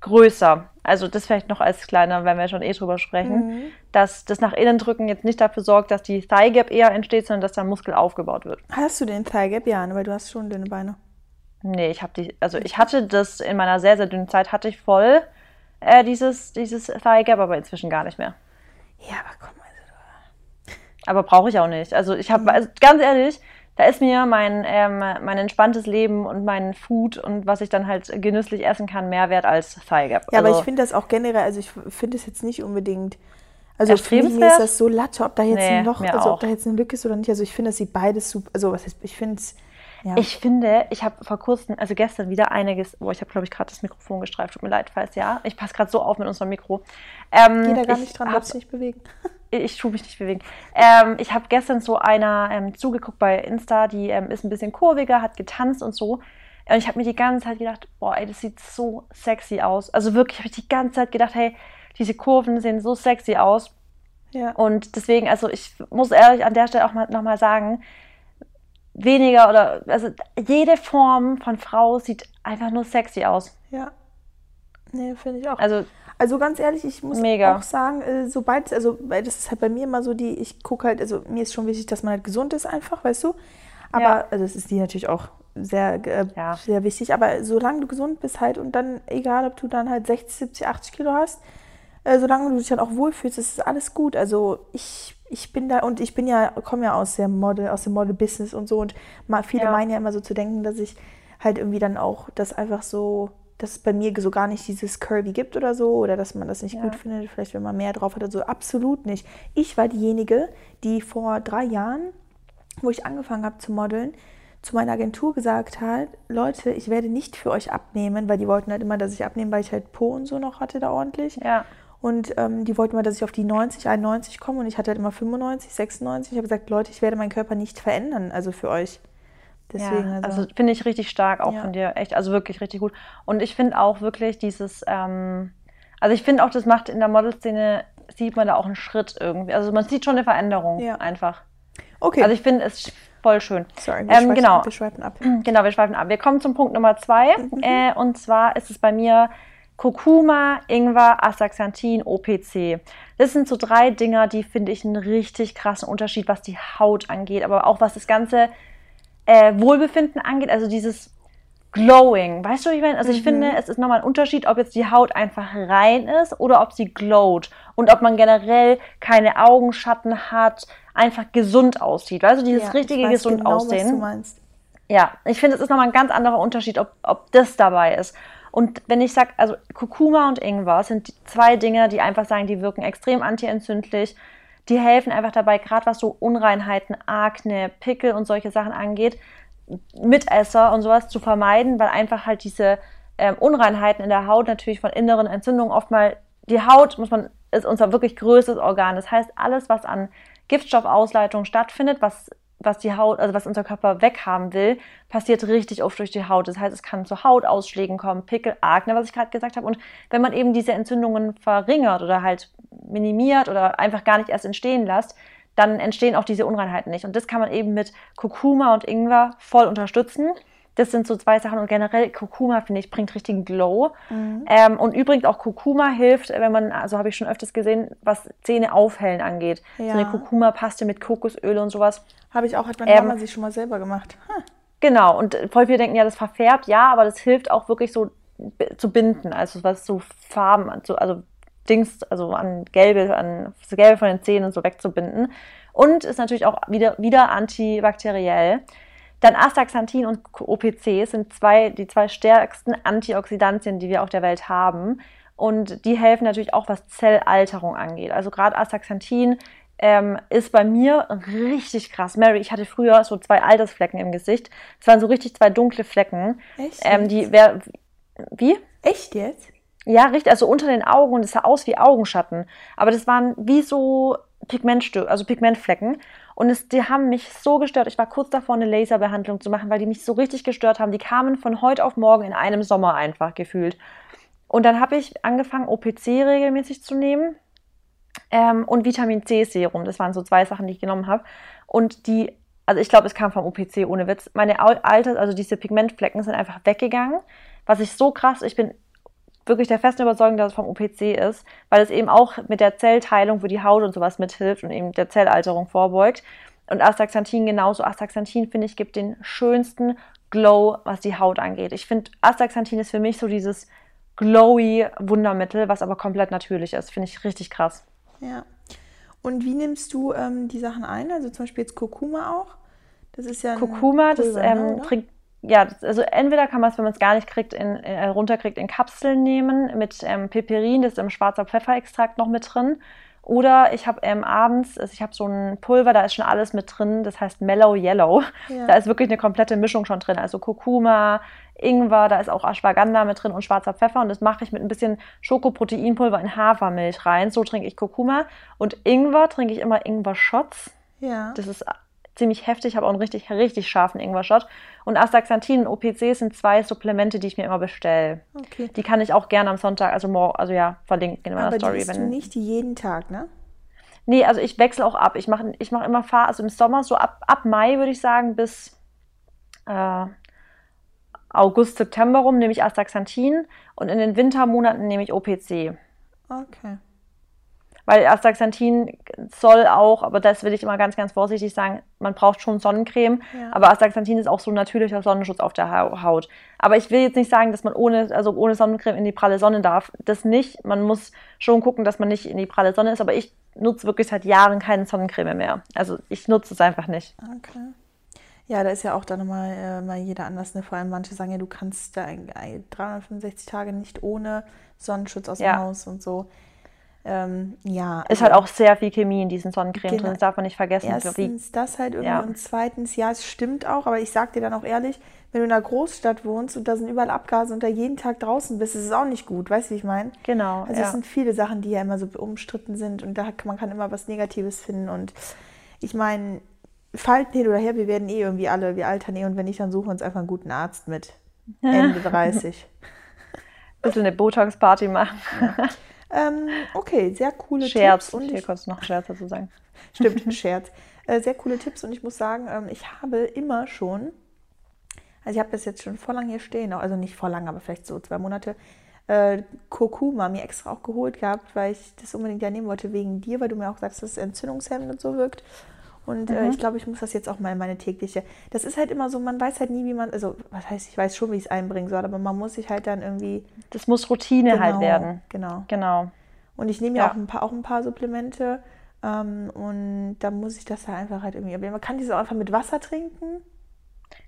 [SPEAKER 1] größer. Also das vielleicht noch als kleiner, wenn wir schon eh drüber sprechen, mhm. dass das nach innen drücken jetzt nicht dafür sorgt, dass die Thigh Gap eher entsteht, sondern dass der Muskel aufgebaut wird.
[SPEAKER 2] Hast du den Thigh Gap? Ja, weil du hast schon dünne Beine.
[SPEAKER 1] Nee, ich habe die, also ich hatte das in meiner sehr, sehr dünnen Zeit, hatte ich voll äh, dieses, dieses Thigh Gap, aber inzwischen gar nicht mehr.
[SPEAKER 2] Ja, aber komm, also.
[SPEAKER 1] Aber brauche ich auch nicht. Also ich habe, mhm. also ganz ehrlich, da ist mir mein, ähm, mein entspanntes Leben und mein Food und was ich dann halt genüsslich essen kann, mehr wert als Thigh Gap.
[SPEAKER 2] Ja, also, aber ich finde das auch generell, also ich finde es jetzt nicht unbedingt. Also für mich ist das so latte, ob da jetzt nee, noch, also ob da jetzt eine Lücke ist oder nicht. Also ich finde, es sieht beides super. Also was heißt, ich finde es
[SPEAKER 1] ja. Ich finde, ich habe vor kurzem, also gestern wieder einiges, wo ich habe, glaube ich, gerade das Mikrofon gestreift, tut mir leid, falls ja. Ich passe gerade so auf mit unserem Mikro.
[SPEAKER 2] Ähm, Geht da gar nicht dran, darfst nicht bewegen.
[SPEAKER 1] ich tue mich nicht bewegen. Ähm, ich habe gestern so einer ähm, zugeguckt bei Insta, die ähm, ist ein bisschen kurviger, hat getanzt und so. Und ich habe mir die ganze Zeit gedacht, boah, ey, das sieht so sexy aus. Also wirklich habe ich die ganze Zeit gedacht, hey, diese Kurven sehen so sexy aus. Ja. Und deswegen, also ich muss ehrlich an der Stelle auch mal nochmal sagen, weniger oder also jede Form von Frau sieht einfach nur sexy aus.
[SPEAKER 2] Ja. Nee, finde ich auch.
[SPEAKER 1] Also,
[SPEAKER 2] Also ganz ehrlich, ich muss
[SPEAKER 1] Mega.
[SPEAKER 2] auch sagen, äh, sobald, also, weil das ist halt bei mir immer so die, ich gucke halt, also mir ist schon wichtig, dass man halt gesund ist einfach, weißt du? Aber,
[SPEAKER 1] Ja.
[SPEAKER 2] also das ist die natürlich auch sehr, äh,
[SPEAKER 1] Ja.
[SPEAKER 2] sehr wichtig, aber solange du gesund bist halt und dann, egal ob du dann halt 60, 70, 80 Kilo hast, äh, solange du dich halt auch wohlfühlst, ist alles gut. Also ich, ich bin da und ich bin ja, komme ja aus der Model, aus dem Model-Business und so und mal, viele
[SPEAKER 1] Ja.
[SPEAKER 2] meinen ja immer so zu denken, dass ich halt irgendwie dann auch das einfach so, dass es bei mir so gar nicht dieses Curvy gibt oder so oder dass man das nicht
[SPEAKER 1] Ja.
[SPEAKER 2] gut findet, vielleicht wenn man mehr drauf hat oder so. Absolut nicht. Ich war diejenige, die vor drei Jahren, wo ich angefangen habe zu modeln, zu meiner Agentur gesagt hat, Leute, ich werde nicht für euch abnehmen, weil die wollten halt immer, dass ich abnehme, weil ich halt Po und so noch hatte da ordentlich.
[SPEAKER 1] Ja.
[SPEAKER 2] Und ähm, die wollten mal, dass ich auf die 90, 91 komme und ich hatte halt immer 95, 96. Ich habe gesagt, Leute, ich werde meinen Körper nicht verändern, also für euch. Deswegen,
[SPEAKER 1] ja,
[SPEAKER 2] also,
[SPEAKER 1] also finde ich richtig stark auch
[SPEAKER 2] Ja.
[SPEAKER 1] von dir, echt, also wirklich richtig gut. Und ich finde auch wirklich dieses, ähm, also ich finde auch, das macht in der Modelszene, sieht man da auch einen Schritt irgendwie. Also man sieht schon eine Veränderung
[SPEAKER 2] Ja.
[SPEAKER 1] einfach.
[SPEAKER 2] okay,
[SPEAKER 1] Also ich finde es voll schön.
[SPEAKER 2] sorry, wir,
[SPEAKER 1] ähm,
[SPEAKER 2] schweifen,
[SPEAKER 1] genau.
[SPEAKER 2] wir schweifen ab.
[SPEAKER 1] Genau, wir schweifen ab. Wir kommen zum Punkt Nummer zwei.
[SPEAKER 2] Mhm.
[SPEAKER 1] Äh, und zwar ist es bei mir Kurkuma, Ingwer, Astaxanthin, OPC. Das sind so drei Dinger, die finde ich einen richtig krassen Unterschied, was die Haut angeht, aber auch was das ganze äh, Wohlbefinden angeht. Also dieses Glowing. Weißt du, wie ich meine? Also ich
[SPEAKER 2] Mhm.
[SPEAKER 1] finde, es ist nochmal ein Unterschied, ob jetzt die Haut einfach rein ist oder ob sie glowt. Und ob man generell keine Augenschatten hat, einfach gesund aussieht. Weißt du, dieses
[SPEAKER 2] Ja, ich
[SPEAKER 1] richtige gesund
[SPEAKER 2] genau, Was
[SPEAKER 1] aussehen.
[SPEAKER 2] du meinst.
[SPEAKER 1] Ja, ich finde, es ist nochmal ein ganz anderer Unterschied, ob, ob das dabei ist. Und wenn ich sage, also Kurkuma und Ingwer sind zwei Dinge, die einfach sagen, die wirken extrem antientzündlich. Die helfen einfach dabei, gerade was so Unreinheiten, Akne, Pickel und solche Sachen angeht, Mitesser und sowas zu vermeiden, weil einfach halt diese ähm, Unreinheiten in der Haut natürlich von inneren Entzündungen oft mal, die Haut, muss man, ist unser wirklich größtes Organ. Das heißt, alles, was an Giftstoffausleitung stattfindet, was, was die Haut, also was unser Körper weghaben will, passiert richtig oft durch die Haut. Das heißt, es kann zu Hautausschlägen kommen, Pickel, Akne, was ich gerade gesagt habe. Und wenn man eben diese Entzündungen verringert oder halt minimiert oder einfach gar nicht erst entstehen lässt, dann entstehen auch diese Unreinheiten nicht. Und das kann man eben mit Kurkuma und Ingwer voll unterstützen. Das sind so zwei Sachen und generell Kurkuma, finde ich, bringt richtigen Glow.
[SPEAKER 2] Mhm.
[SPEAKER 1] Ähm, und übrigens auch Kurkuma hilft, wenn man, also habe ich schon öfters gesehen, was Zähne aufhellen angeht. So
[SPEAKER 2] Ja.
[SPEAKER 1] eine Kurkuma-Paste mit Kokosöl und sowas.
[SPEAKER 2] Habe ich auch, hat meine
[SPEAKER 1] Ähm,
[SPEAKER 2] Mama sich schon mal selber gemacht. Hm.
[SPEAKER 1] Genau, und voll viele denken ja, das verfärbt, ja, aber das hilft auch wirklich so zu binden, also was so Farben, also, also Dings, also an Gelbe, an das Gelbe von den Zähnen und so wegzubinden. Und ist natürlich auch wieder, wieder antibakteriell. Dann Astaxanthin und OPC sind zwei, die zwei stärksten Antioxidantien, die wir auf der Welt haben. Und die helfen natürlich auch, was Zellalterung angeht. Also gerade Astaxanthin ähm, ist bei mir richtig krass. Mary, ich hatte früher so zwei Altersflecken im Gesicht. Es waren so richtig zwei dunkle Flecken.
[SPEAKER 2] Echt?
[SPEAKER 1] Ähm, die wär, wie?
[SPEAKER 2] Echt jetzt?
[SPEAKER 1] Ja, richtig, also unter den Augen und es sah aus wie Augenschatten. Aber das waren wie so Pigmentstücke, also Pigmentflecken. Und es, die haben mich so gestört. Ich war kurz davor, eine Laserbehandlung zu machen, weil die mich so richtig gestört haben. Die kamen von heute auf morgen in einem Sommer einfach gefühlt. Und dann habe ich angefangen, OPC regelmäßig zu nehmen ähm, und Vitamin C Serum. Das waren so zwei Sachen, die ich genommen habe. Und die, also ich glaube, es kam vom OPC ohne Witz. Meine Au- Alter, also diese Pigmentflecken sind einfach weggegangen. Was ich so krass, ich bin wirklich der festen Überzeugung, dass es vom OPC ist, weil es eben auch mit der Zellteilung für die Haut und sowas mithilft und eben der Zellalterung vorbeugt. Und Astaxanthin genauso. Astaxanthin, finde ich, gibt den schönsten Glow, was die Haut angeht. Ich finde, Astaxanthin ist für mich so dieses glowy Wundermittel, was aber komplett natürlich ist. Finde ich richtig krass.
[SPEAKER 2] Ja. Und wie nimmst du ähm, die Sachen ein? Also zum Beispiel jetzt Kurkuma auch? Das ist ja
[SPEAKER 1] Kurkuma, das
[SPEAKER 2] Pulver,
[SPEAKER 1] ähm,
[SPEAKER 2] ne,
[SPEAKER 1] trinkt, ja, das, also entweder kann man es, wenn man es gar nicht kriegt, in, äh, runterkriegt, in Kapseln nehmen mit ähm, Piperin, das ist im schwarzer Pfefferextrakt noch mit drin. Oder ich habe ähm, abends, also ich habe so ein Pulver, da ist schon alles mit drin, das heißt Mellow Yellow.
[SPEAKER 2] Ja.
[SPEAKER 1] Da ist wirklich eine komplette Mischung schon drin. Also Kurkuma, Ingwer, da ist auch Ashwagandha mit drin und schwarzer Pfeffer. Und das mache ich mit ein bisschen Schokoproteinpulver in Hafermilch rein. So trinke ich Kurkuma. Und Ingwer trinke ich immer Ingwer-Shots.
[SPEAKER 2] Ja.
[SPEAKER 1] Das ist ziemlich heftig, habe auch einen richtig, richtig scharfen Ingwer-Shot. Und Astaxanthin und OPC sind zwei Supplemente, die ich mir immer bestelle.
[SPEAKER 2] Okay.
[SPEAKER 1] Die kann ich auch gerne am Sonntag, also morgen, also ja, verlinken in meiner
[SPEAKER 2] Aber
[SPEAKER 1] Story.
[SPEAKER 2] isst du nicht jeden Tag, ne?
[SPEAKER 1] nee, also ich wechsle auch ab. Ich mache ich mach immer Fahr, also im Sommer so ab, ab Mai würde ich sagen bis äh, August, September rum nehme ich Astaxanthin und in den Wintermonaten nehme ich OPC.
[SPEAKER 2] Okay.
[SPEAKER 1] Weil Astaxanthin soll auch, aber das will ich immer ganz, ganz vorsichtig sagen, man braucht schon Sonnencreme,
[SPEAKER 2] Ja.
[SPEAKER 1] aber Astaxanthin ist auch so ein natürlicher Sonnenschutz auf der Hau- Haut. Aber ich will jetzt nicht sagen, dass man ohne, also ohne Sonnencreme in die pralle Sonne darf. Das nicht. Man muss schon gucken, dass man nicht in die pralle Sonne ist, aber ich nutze wirklich seit Jahren keine Sonnencreme mehr. Also ich nutze es einfach nicht.
[SPEAKER 2] Okay. Ja, da ist ja auch dann nochmal äh, mal jeder anders. Ne? Vor allem manche sagen ja, du kannst da ein- ein- 365 Tage nicht ohne Sonnenschutz aus dem
[SPEAKER 1] Ja.
[SPEAKER 2] Haus und so. Ähm, ja.
[SPEAKER 1] Ist
[SPEAKER 2] also
[SPEAKER 1] halt auch sehr viel Chemie in diesen Sonnencreme
[SPEAKER 2] Genau.
[SPEAKER 1] drin, das darf man nicht vergessen.
[SPEAKER 2] Erstens das halt irgendwie
[SPEAKER 1] Ja.
[SPEAKER 2] und zweitens, ja, es stimmt auch, aber ich sag dir dann auch ehrlich, wenn du in einer Großstadt wohnst und da sind überall Abgase und da jeden Tag draußen bist, ist es auch nicht gut, weißt du, wie ich meine?
[SPEAKER 1] genau.
[SPEAKER 2] Also
[SPEAKER 1] ja.
[SPEAKER 2] es sind viele Sachen, die ja immer so umstritten sind und da kann, man kann immer was Negatives finden und ich meine, Falten hin oder her, wir werden eh irgendwie alle, wir altern eh und wenn nicht, dann suchen wir uns einfach einen guten Arzt mit Ende 30.
[SPEAKER 1] bisschen eine Botox-Party machen.
[SPEAKER 2] Ähm, okay, sehr coole
[SPEAKER 1] Scherz.
[SPEAKER 2] Tipps und
[SPEAKER 1] Hier
[SPEAKER 2] ich,
[SPEAKER 1] kurz noch Scherz dazu sagen.
[SPEAKER 2] stimmt, ein Scherz. Äh, sehr coole Tipps und ich muss sagen, ähm, ich habe immer schon, also ich habe das jetzt schon vor lang hier stehen, also nicht vor lang, aber vielleicht so zwei Monate, äh, Kurkuma mir extra auch geholt gehabt, weil ich das unbedingt ja nehmen wollte wegen dir, weil du mir auch sagst, dass es entzündungshemmend und so wirkt. Und äh,
[SPEAKER 1] Mhm.
[SPEAKER 2] ich glaube, ich muss das jetzt auch mal in meine tägliche. Das ist halt immer so, man weiß halt nie, wie man, also was heißt, ich weiß schon, wie ich es einbringen soll, aber man muss sich halt dann irgendwie
[SPEAKER 1] Das muss Routine halt
[SPEAKER 2] Genau,
[SPEAKER 1] werden.
[SPEAKER 2] Genau.
[SPEAKER 1] Genau.
[SPEAKER 2] Und ich nehme ja, auch, ein paar, auch ein paar Supplemente. Ähm, und da muss ich das ja einfach halt irgendwie. Aber man kann diese auch einfach mit Wasser trinken.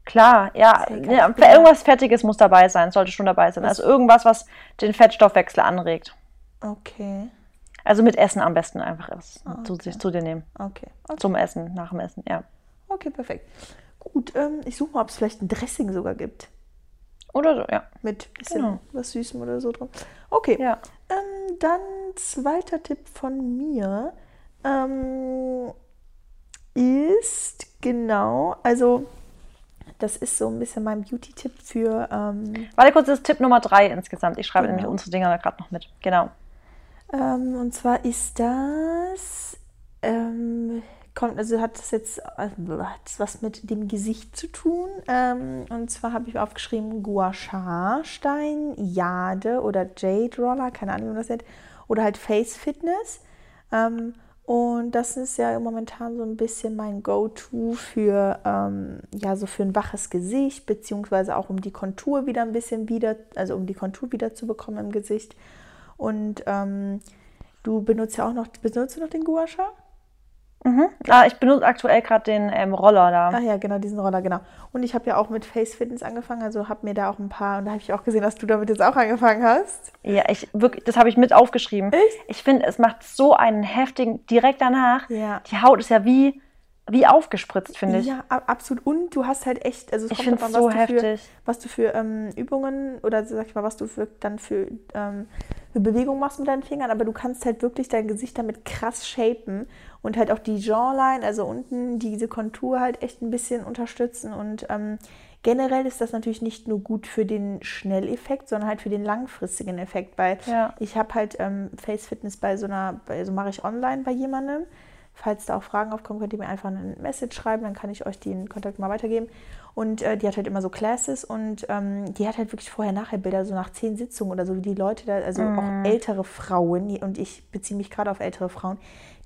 [SPEAKER 1] Klar, ja, ja
[SPEAKER 2] ja-
[SPEAKER 1] irgendwas Fettiges muss dabei sein, sollte schon dabei sein. Also irgendwas, was den Fettstoffwechsel anregt.
[SPEAKER 2] Okay.
[SPEAKER 1] Also mit Essen am besten einfach
[SPEAKER 2] Ah,
[SPEAKER 1] zu,
[SPEAKER 2] okay.
[SPEAKER 1] sich zu dir nehmen.
[SPEAKER 2] Okay. Okay,
[SPEAKER 1] Zum Essen, nach dem Essen, ja.
[SPEAKER 2] okay perfekt. Gut, ähm, ich suche mal, ob es vielleicht ein Dressing sogar gibt.
[SPEAKER 1] Oder so, ja.
[SPEAKER 2] Mit bisschen
[SPEAKER 1] Genau.
[SPEAKER 2] was Süßem oder so drin. Okay.
[SPEAKER 1] Ja.
[SPEAKER 2] Ähm, dann zweiter Tipp von mir ähm, ist genau, also das ist so ein bisschen mein Beauty-Tipp für ähm,
[SPEAKER 1] Warte kurz, das ist Tipp Nummer drei insgesamt. Ich schreibe
[SPEAKER 2] Genau.
[SPEAKER 1] nämlich unsere Dinger gerade noch mit. Genau.
[SPEAKER 2] Ähm, und zwar ist das, ähm, kommt, also hat das jetzt also hat was mit dem Gesicht zu tun. Ähm, und zwar habe ich aufgeschrieben Gua Sha Stein, Jade oder Jade Roller, keine Ahnung, wie man das nennt, oder halt Face Fitness. Ähm, und das ist ja momentan so ein bisschen mein Go-To für, ähm, ja, so für ein waches Gesicht, beziehungsweise auch um die Kontur wieder ein bisschen wieder, also um die Kontur wieder zu bekommen im Gesicht. Und ähm, du benutzt ja auch noch, benutzt du noch den Gua Sha?
[SPEAKER 1] Mhm. Ah, ich benutze aktuell gerade den ähm, Roller da.
[SPEAKER 2] Ach ja, genau, diesen Roller, genau. Und ich habe ja auch mit Face Fitness angefangen, also habe mir da auch ein paar, und da habe ich auch gesehen, dass du damit jetzt auch angefangen hast.
[SPEAKER 1] Ja, ich wirklich, das habe ich mit aufgeschrieben.
[SPEAKER 2] Echt?
[SPEAKER 1] Ich finde, es macht so einen heftigen, direkt danach.
[SPEAKER 2] Ja.
[SPEAKER 1] Die Haut ist ja wie, wie aufgespritzt, finde ich.
[SPEAKER 2] Ja, ab- absolut. Und du hast halt echt, also es
[SPEAKER 1] Ich
[SPEAKER 2] kommt drauf
[SPEAKER 1] so
[SPEAKER 2] an, was du für,
[SPEAKER 1] heftig.
[SPEAKER 2] was du für ähm, Übungen oder sag ich mal, was du für, dann für, ähm, für Bewegungen machst mit deinen Fingern, aber du kannst halt wirklich dein Gesicht damit krass shapen und halt auch die Jawline, also unten diese Kontur halt echt ein bisschen unterstützen und ähm, generell ist das natürlich nicht nur gut für den Schnelleffekt, sondern halt für den langfristigen Effekt, weil
[SPEAKER 1] Ja.
[SPEAKER 2] ich habe halt ähm, Face Fitness bei so einer, so mache ich online bei jemandem. Falls da auch Fragen aufkommen, könnt ihr mir einfach eine Message schreiben, dann kann ich euch den Kontakt mal weitergeben. Und äh, die hat halt immer so Classes und ähm, die hat halt wirklich Vorher-Nachher-Bilder, so nach zehn Sitzungen oder so, wie die Leute da, also auch ältere Frauen, die- und ich beziehe mich gerade auf ältere Frauen,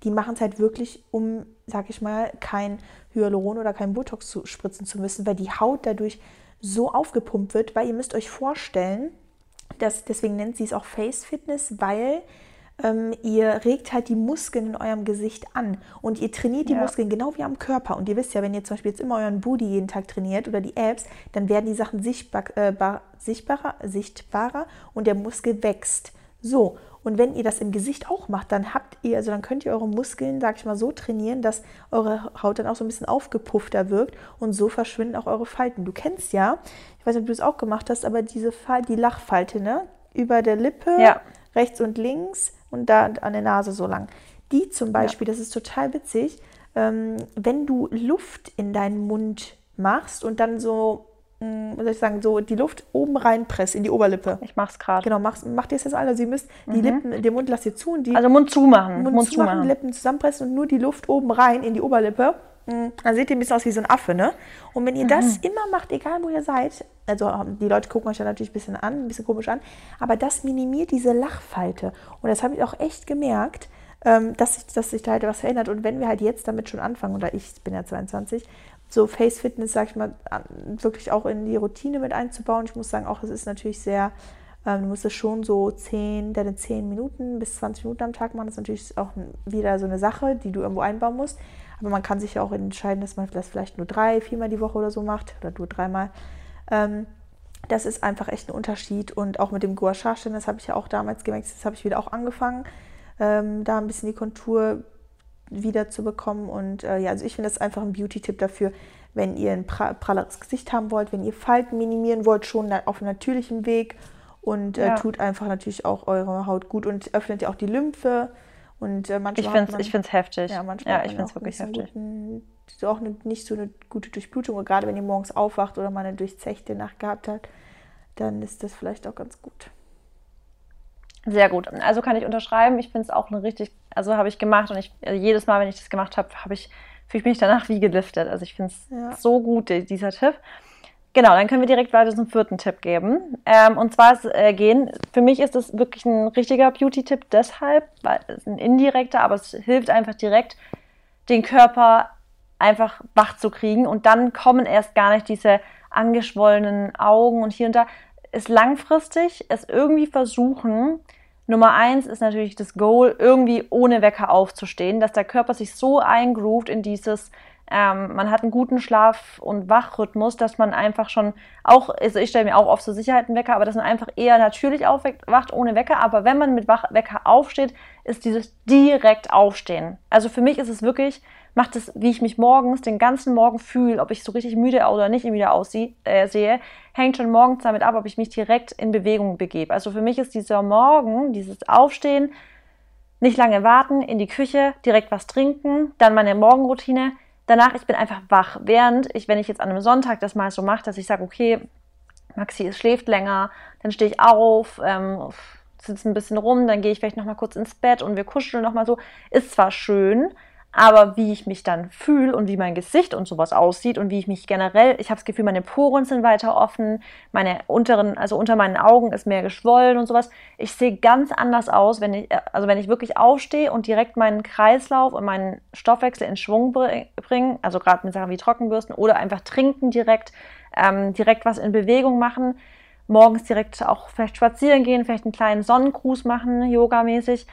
[SPEAKER 2] die machen es halt wirklich, um, sag ich mal, kein Hyaluron oder kein Botox zu spritzen zu müssen, weil die Haut dadurch so aufgepumpt wird, weil ihr müsst euch vorstellen, das, deswegen nennt sie es auch Face Fitness, weil ähm, ihr regt halt die Muskeln in eurem Gesicht an und ihr trainiert die
[SPEAKER 1] Ja.
[SPEAKER 2] Muskeln genau wie am Körper. Und ihr wisst ja, wenn ihr zum Beispiel jetzt immer euren Booty jeden Tag trainiert oder die Abs, dann werden die Sachen sichtbar, äh, bar- sichtbarer, sichtbarer und der Muskel wächst. So, und wenn ihr das im Gesicht auch macht, dann habt ihr, also dann könnt ihr eure Muskeln, sag ich mal, so trainieren, dass eure Haut dann auch so ein bisschen aufgepuffter wirkt und so verschwinden auch eure Falten. Du kennst ja, ich weiß nicht, ob du es auch gemacht hast, aber diese Fall, die Lachfalte, ne? Über der Lippe,
[SPEAKER 1] Ja.
[SPEAKER 2] rechts und links und da an der Nase so lang. Die zum Beispiel, das ist total witzig, ähm, wenn du Luft in deinen Mund machst und dann so, mh, wie soll ich sagen, so die Luft oben reinpresst in die Oberlippe.
[SPEAKER 1] Ich mach's gerade.
[SPEAKER 2] Genau, machst, macht ihr es jetzt alle. Also ihr müsst die Lippen, den Mund lasst ihr zu und die
[SPEAKER 1] Also Mund zumachen.
[SPEAKER 2] Mund,
[SPEAKER 1] Mund,
[SPEAKER 2] zumachen,
[SPEAKER 1] zumachen.
[SPEAKER 2] Lippen zusammenpressen und nur die Luft oben rein in die Oberlippe. Mm, dann seht ihr ein bisschen aus wie so ein Affe, ne? Und wenn ihr
[SPEAKER 1] Mhm.
[SPEAKER 2] das immer macht, egal wo ihr seid, also ähm, die Leute gucken euch ja natürlich ein bisschen an, ein bisschen komisch an, aber das minimiert diese Lachfalte. Und das habe ich auch echt gemerkt, ähm, dass, sich, dass sich da halt was verändert. Und wenn wir halt jetzt damit schon anfangen, oder ich bin ja 22, so Face Fitness, sag ich mal, wirklich auch in die Routine mit einzubauen. Ich muss sagen, auch es ist natürlich sehr, ähm, du musst es schon so 10, deine 10 Minuten bis 20 Minuten am Tag machen. Das ist natürlich auch wieder so eine Sache, die du irgendwo einbauen musst. Aber man kann sich ja auch entscheiden, dass man das vielleicht nur drei, viermal die Woche oder so macht oder nur dreimal. Ähm, das ist einfach echt ein Unterschied. Und auch mit dem Gua Sha Stand, das habe ich ja auch damals gemerkt, das habe ich wieder auch angefangen, ähm, da ein bisschen die Kontur wieder zu bekommen. Und äh, ja, also ich finde das einfach ein Beauty-Tipp dafür, wenn ihr ein pra pralleres Gesicht haben wollt, wenn ihr Falten minimieren wollt, schon auf einem natürlichen Weg und äh,
[SPEAKER 1] Ja.
[SPEAKER 2] tut einfach natürlich auch eure Haut gut und öffnet ja auch die Lymphe. Und äh, manchmal
[SPEAKER 1] Ich finde es
[SPEAKER 2] man-
[SPEAKER 1] ich find's heftig.
[SPEAKER 2] ja, manchmal
[SPEAKER 1] ja ich finde es
[SPEAKER 2] auch
[SPEAKER 1] wirklich heftig.
[SPEAKER 2] Guten, so auch eine, nicht so eine gute Durchblutung. Und gerade wenn ihr morgens aufwacht oder mal eine durchzechte Nacht gehabt habt, dann ist das vielleicht auch ganz gut.
[SPEAKER 1] Sehr gut. Also kann ich unterschreiben. Ich finde es auch eine richtig, also habe ich gemacht und ich also jedes Mal, wenn ich das gemacht habe, habe ich fühle ich mich danach wie geliftet. Also ich finde es
[SPEAKER 2] Ja.
[SPEAKER 1] so gut, die- dieser Tipp. Genau, dann können wir direkt weiter zum vierten Tipp geben. Ähm, und zwar ist, äh, gehen. Für mich ist das wirklich ein richtiger Beauty-Tipp deshalb, weil es ein indirekter, aber es hilft einfach direkt, den Körper einfach wach zu kriegen. Und dann kommen erst gar nicht diese angeschwollenen Augen und hier und da. Ist langfristig, es irgendwie versuchen. Nummer eins ist natürlich das Goal, irgendwie ohne Wecker aufzustehen, dass der Körper sich so eingroovt in dieses, ähm, man hat einen guten Schlaf- und Wachrhythmus, dass man einfach schon auch, also ich stelle mir auch oft zur Sicherheit einen Wecker, aber dass man einfach eher natürlich aufwacht ohne Wecker. Aber wenn man mit Wach Wecker aufsteht, ist dieses direkt Aufstehen. Also für mich ist es wirklich, macht es, wie ich mich morgens den ganzen Morgen fühle, ob ich so richtig müde oder nicht müde aussehe, äh, hängt schon morgens damit ab, ob ich mich direkt in Bewegung begebe. Also für mich ist dieser Morgen, dieses Aufstehen, nicht lange warten, in die Küche, direkt was trinken, dann meine Morgenroutine. Danach, ich bin einfach wach. Während ich, wenn ich jetzt an einem Sonntag das mal so mache, dass ich sage, okay, Maxi es schläft länger, dann stehe ich auf, ähm, sitze ein bisschen rum, dann gehe ich vielleicht noch mal kurz ins Bett und wir kuscheln noch mal so. Ist zwar schön, aber wie ich mich dann fühle und wie mein Gesicht und sowas aussieht und wie ich mich generell, ich habe das Gefühl, meine Poren sind weiter offen, meine unteren, also unter meinen Augen ist mehr geschwollen und sowas. Ich sehe ganz anders aus, wenn ich, also wenn ich wirklich aufstehe und direkt meinen Kreislauf und meinen Stoffwechsel in Schwung bringe, also gerade mit Sachen wie Trockenbürsten oder einfach trinken direkt, ähm, direkt was in Bewegung machen, morgens direkt auch vielleicht spazieren gehen, vielleicht einen kleinen Sonnengruß machen, yogamäßig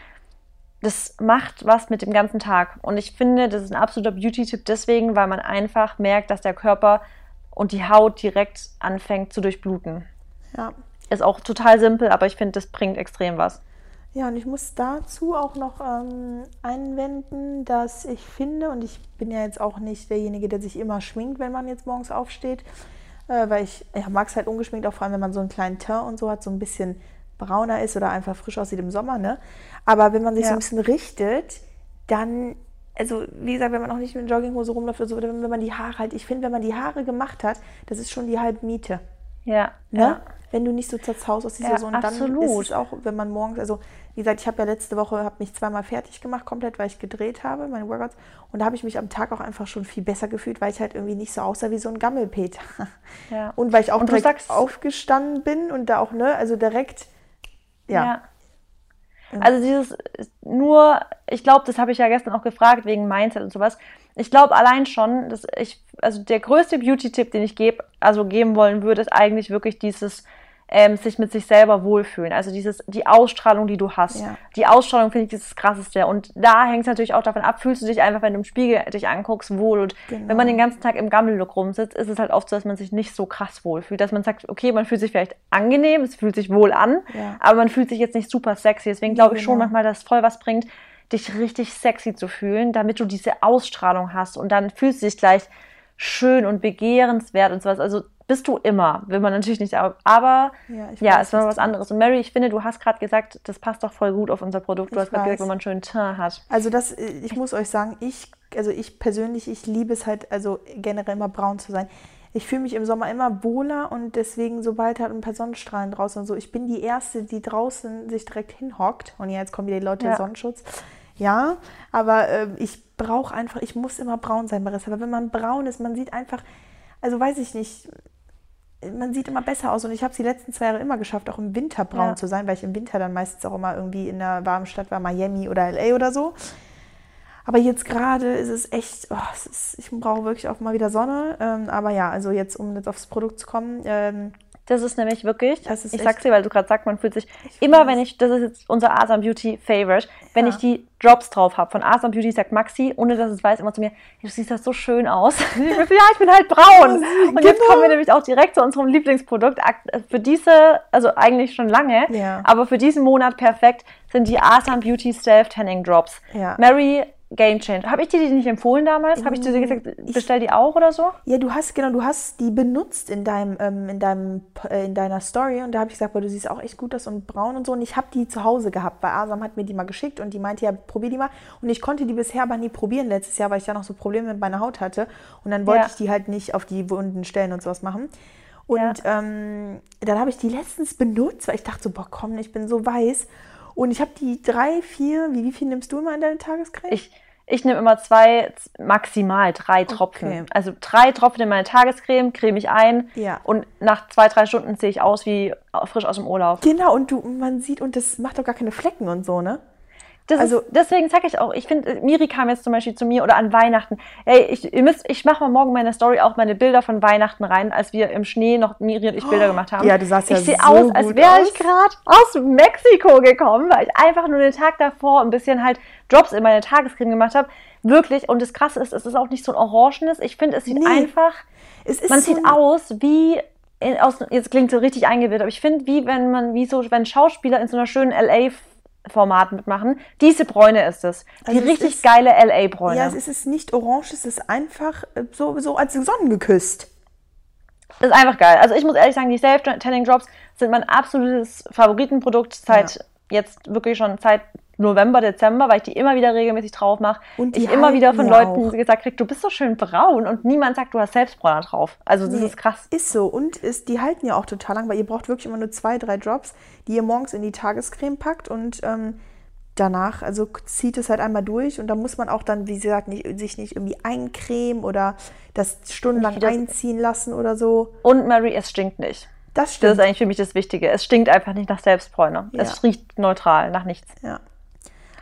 [SPEAKER 1] das macht was mit dem ganzen Tag. Und ich finde, das ist ein absoluter Beauty-Tipp deswegen, weil man einfach merkt, dass der Körper und die Haut direkt anfängt zu durchbluten.
[SPEAKER 2] Ja.
[SPEAKER 1] Ist auch total simpel, aber ich finde, das bringt extrem was.
[SPEAKER 2] Ja, und ich muss dazu auch noch ähm, einwenden, dass ich finde, und ich bin ja jetzt auch nicht derjenige, der sich immer schminkt, wenn man jetzt morgens aufsteht, äh, weil ich ja, mag es halt ungeschminkt, auch vor allem, wenn man so einen kleinen Teint und so hat, so ein bisschen brauner ist oder einfach frisch aussieht im Sommer, ne? Aber wenn man sich
[SPEAKER 1] Ja.
[SPEAKER 2] so ein bisschen richtet, dann, also wie gesagt, wenn man auch nicht mit Jogginghose rumläuft oder so, oder wenn man die Haare halt, ich finde, wenn man die Haare gemacht hat, das ist schon die halbe Miete.
[SPEAKER 1] Ja,
[SPEAKER 2] Ne?
[SPEAKER 1] ja.
[SPEAKER 2] Wenn du nicht so zerzaust aus dieser
[SPEAKER 1] Ja,
[SPEAKER 2] so und
[SPEAKER 1] absolut.
[SPEAKER 2] dann ist es auch, wenn man morgens, also wie gesagt, ich habe ja letzte Woche habe mich zweimal fertig gemacht, komplett, weil ich gedreht habe, meine Workouts. Und da habe ich mich am Tag auch einfach schon viel besser gefühlt, weil ich halt irgendwie nicht so aussah wie so ein Gammelpeter.
[SPEAKER 1] Ja.
[SPEAKER 2] Und weil ich auch
[SPEAKER 1] Und
[SPEAKER 2] direkt aufgestanden bin und da auch, ne, also direkt, ja.
[SPEAKER 1] Also dieses nur, ich glaube, das habe ich ja gestern auch gefragt wegen Mindset und sowas. Ich glaube allein schon, dass ich, also der größte Beauty-Tipp, den ich gebe, also geben wollen würde, ist eigentlich wirklich dieses ähm, sich mit sich selber wohlfühlen. Also dieses, die Ausstrahlung, die du hast.
[SPEAKER 2] Ja.
[SPEAKER 1] Die Ausstrahlung finde ich das Krasseste. Und da hängt es natürlich auch davon ab, fühlst du dich einfach, wenn du im Spiegel dich anguckst, wohl. Und
[SPEAKER 2] Genau.
[SPEAKER 1] wenn man den ganzen Tag im Gammellook rumsitzt, ist es halt oft so, dass man sich nicht so krass wohlfühlt. Dass man sagt, okay, man fühlt sich vielleicht angenehm, es fühlt sich wohl an,
[SPEAKER 2] Ja.
[SPEAKER 1] aber man fühlt sich jetzt nicht super sexy. Deswegen glaube ich schon
[SPEAKER 2] Genau.
[SPEAKER 1] manchmal, dass es voll was bringt, dich richtig sexy zu fühlen, damit du diese Ausstrahlung hast. Und dann fühlst du dich gleich schön und begehrenswert und sowas. Also bist du immer, will man natürlich nicht, aber
[SPEAKER 2] Ja,
[SPEAKER 1] ja, ist mal
[SPEAKER 2] was
[SPEAKER 1] anderes. Und Mary, ich finde, du hast gerade gesagt, das passt doch voll gut auf unser Produkt. Du
[SPEAKER 2] Ich
[SPEAKER 1] hast gerade gesagt, wenn man schön Teint hat.
[SPEAKER 2] Also das, ich muss euch sagen, ich, also ich persönlich, ich liebe es halt, also generell immer braun zu sein. Ich fühle mich im Sommer immer wohler und deswegen, sobald halt ein paar Sonnenstrahlen draußen und so, ich bin die Erste, die draußen sich direkt hinhockt. Und ja, jetzt kommen wieder die Leute
[SPEAKER 1] Ja.
[SPEAKER 2] Sonnenschutz. Ja, aber äh, ich brauche einfach, ich muss immer braun sein, Marissa. Aber wenn man braun ist, man sieht einfach, also weiß ich nicht, man sieht immer besser aus. Und ich habe es die letzten zwei Jahre immer geschafft, auch im Winter braun
[SPEAKER 1] Ja.
[SPEAKER 2] zu sein, weil ich im Winter dann meistens auch immer irgendwie in einer warmen Stadt war, Miami oder LA oder so. Aber jetzt gerade ist es echt, oh, es ist, ich brauche wirklich auch mal wieder Sonne. Ähm, aber ja, also jetzt, um jetzt aufs Produkt zu kommen, ähm,
[SPEAKER 1] Das ist nämlich wirklich,
[SPEAKER 2] Das ist
[SPEAKER 1] ich
[SPEAKER 2] echt-
[SPEAKER 1] sag's dir, weil du gerade sagst, man fühlt sich
[SPEAKER 2] Ich
[SPEAKER 1] immer, wenn ich, das ist jetzt unser Asam Beauty Favorite, wenn
[SPEAKER 2] Ja.
[SPEAKER 1] ich die Drops drauf habe von Asam Beauty, sagt Maxi, ohne dass es weiß, immer zu mir, du siehst das so schön aus. Ja, ich bin halt braun. Und jetzt
[SPEAKER 2] genau.
[SPEAKER 1] kommen wir nämlich auch direkt zu unserem Lieblingsprodukt. Ak- Für diese, also eigentlich schon lange,
[SPEAKER 2] Ja.
[SPEAKER 1] aber für diesen Monat perfekt sind die Asam Beauty Self Tanning Drops.
[SPEAKER 2] Ja.
[SPEAKER 1] Mary Game Change. Habe ich dir die nicht empfohlen damals? Habe ich dir gesagt,
[SPEAKER 2] Ich-
[SPEAKER 1] bestell die auch oder so?
[SPEAKER 2] Ja, du hast, genau, du hast die benutzt in deinem, ähm, in deinem, äh, in deiner Story und da habe ich gesagt, boah, du siehst auch echt gut aus und braun und so und ich habe die zu Hause gehabt, weil Asam hat mir die mal geschickt und die meinte, ja, probier die mal und ich konnte die bisher aber nie probieren letztes Jahr, weil ich ja noch so Probleme mit meiner Haut hatte und dann wollte
[SPEAKER 1] Ja.
[SPEAKER 2] ich die halt nicht auf die wunden Stellen und sowas machen. Und ähm, dann habe ich die letztens benutzt, weil ich dachte so, boah, komm, ich bin so weiß. Und ich habe die drei, vier, wie, wie viel nimmst du immer in deine Tagescreme?
[SPEAKER 1] Ich, ich nehme immer zwei, maximal drei Tropfen.
[SPEAKER 2] Okay.
[SPEAKER 1] Also drei Tropfen in meine Tagescreme, creme ich ein
[SPEAKER 2] Ja.
[SPEAKER 1] und nach zwei, drei Stunden sehe ich aus wie frisch aus dem Urlaub.
[SPEAKER 2] Genau, und du, man sieht, und das macht doch gar keine Flecken und so, ne?
[SPEAKER 1] Das
[SPEAKER 2] Also-
[SPEAKER 1] ist, deswegen sage ich auch, ich finde, Miri kam jetzt zum Beispiel zu mir oder an Weihnachten. Ey, ich, ihr müsst, ich mache mal morgen meine Story auch meine Bilder von Weihnachten rein, als wir im Schnee noch Miri und ich Bilder gemacht haben.
[SPEAKER 2] Ja, du sahst ja
[SPEAKER 1] Ich sehe
[SPEAKER 2] so
[SPEAKER 1] aus, als wäre ich gerade aus Mexiko gekommen, weil ich einfach nur den Tag davor ein bisschen halt Drops in meine Tagescreme gemacht habe. Wirklich. Und das Krasse ist, es ist auch nicht so ein orangenes. Ich finde, es sieht
[SPEAKER 2] Nee.
[SPEAKER 1] einfach
[SPEAKER 2] Es ist
[SPEAKER 1] man
[SPEAKER 2] so
[SPEAKER 1] sieht aus wie in, aus, jetzt klingt so richtig eingebildet, aber ich finde, wie wenn man, wie so, wenn Schauspieler in so einer schönen LA-Format mitmachen, diese Bräune ist es. Die
[SPEAKER 2] Also es
[SPEAKER 1] richtig
[SPEAKER 2] ist-
[SPEAKER 1] geile LA-Bräune.
[SPEAKER 2] Ja, es ist es nicht orange, es ist einfach äh, so, so als sonnengeküsst.
[SPEAKER 1] Ist einfach geil. Also ich muss ehrlich sagen, die Self-Tanning Drops sind mein absolutes Favoritenprodukt seit
[SPEAKER 2] Ja.
[SPEAKER 1] jetzt wirklich schon seit November, Dezember, weil ich die immer wieder regelmäßig drauf mache.
[SPEAKER 2] Und
[SPEAKER 1] Ich immer wieder von Leuten
[SPEAKER 2] auch.
[SPEAKER 1] gesagt krieg, du bist so schön braun und niemand sagt, du hast Selbstbräuner drauf. Also das
[SPEAKER 2] Nee,
[SPEAKER 1] ist krass.
[SPEAKER 2] Ist so. Und ist, die halten ja auch total lang, weil ihr braucht wirklich immer nur zwei, drei Drops, die ihr morgens in die Tagescreme packt und ähm, danach, also zieht es halt einmal durch und da muss man auch dann, wie gesagt, nicht, sich nicht irgendwie eincremen oder das stundenlang
[SPEAKER 1] Das-
[SPEAKER 2] einziehen lassen oder so.
[SPEAKER 1] Und Mary, es stinkt nicht.
[SPEAKER 2] Das
[SPEAKER 1] Das
[SPEAKER 2] stimmt.
[SPEAKER 1] ist eigentlich für mich das Wichtige. Es stinkt einfach nicht nach Selbstbräuner.
[SPEAKER 2] Ja.
[SPEAKER 1] Es riecht neutral, nach nichts.
[SPEAKER 2] ja.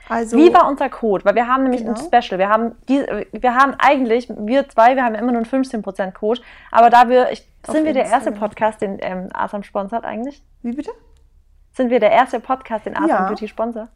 [SPEAKER 2] Also,
[SPEAKER 1] Wie war unser Code? Weil wir haben nämlich
[SPEAKER 2] Genau.
[SPEAKER 1] ein Special. Wir haben, die, wir haben eigentlich, wir zwei, wir haben immer nur einen 15% Code. Aber da wir, ich,
[SPEAKER 2] Auf
[SPEAKER 1] sind wir der erste. Podcast, den ähm, Asam sponsert eigentlich?
[SPEAKER 2] wie bitte?
[SPEAKER 1] Sind wir der erste Podcast, den Asam
[SPEAKER 2] Ja.
[SPEAKER 1] Beauty sponsert?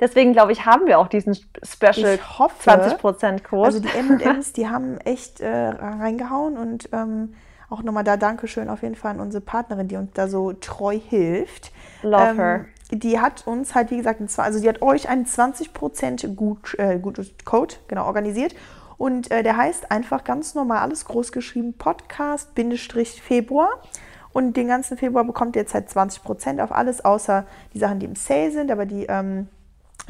[SPEAKER 1] Deswegen glaube ich, haben wir auch diesen Special
[SPEAKER 2] Ich hoffe,
[SPEAKER 1] 20% Code.
[SPEAKER 2] Also die M&M's, die haben echt äh, reingehauen und ähm, auch nochmal da Dankeschön auf jeden Fall an unsere Partnerin, die uns da so treu hilft.
[SPEAKER 1] Love
[SPEAKER 2] ähm,
[SPEAKER 1] her.
[SPEAKER 2] Die hat uns halt, wie gesagt, also die hat euch einen 20% gut, äh, Code genau organisiert. Und äh, der heißt einfach ganz normal alles groß geschrieben Podcast-Februar. Und den ganzen Februar bekommt ihr jetzt halt 20% auf alles, außer die Sachen, die im Sale sind, aber die, ähm,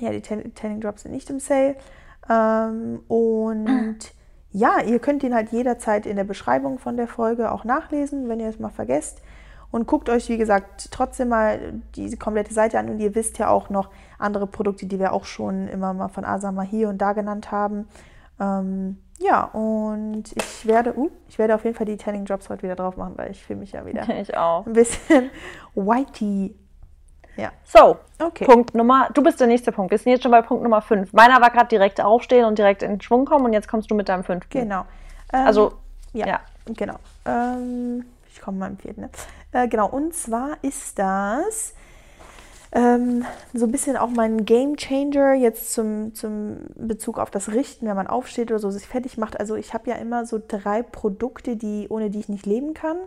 [SPEAKER 2] ja, die Tan- Tanning Drops sind nicht im Sale. Ähm, und ja, ihr könnt ihn halt jederzeit in der Beschreibung von der Folge auch nachlesen, wenn ihr es mal vergesst. Und guckt euch, wie gesagt, trotzdem mal diese komplette Seite an. Und ihr wisst ja auch noch andere Produkte, die wir auch schon immer mal von Asama hier und da genannt haben. Ähm, ja, und ich werde, uh, ich werde auf jeden Fall die Tanning Drops heute wieder drauf machen, weil ich fühle mich ja wieder
[SPEAKER 1] ich auch.
[SPEAKER 2] ein bisschen whitey. Ja,
[SPEAKER 1] So,
[SPEAKER 2] okay.
[SPEAKER 1] Punkt Nummer, du bist der nächste Punkt. Wir sind jetzt schon bei Punkt Nummer 5. Meiner war gerade direkt aufstehen und direkt in Schwung kommen und jetzt kommst du mit deinem fünften.
[SPEAKER 2] Genau. Ähm,
[SPEAKER 1] Also,
[SPEAKER 2] Ja,
[SPEAKER 1] Ja.
[SPEAKER 2] genau. Ähm, ich komme mal im vierten. Ne? Äh, genau, und zwar ist das ähm, so ein bisschen auch mein Game Changer jetzt zum, zum Bezug auf das Richten, wenn man aufsteht oder so sich fertig macht. Also ich habe ja immer so drei Produkte, die, ohne die ich nicht leben kann.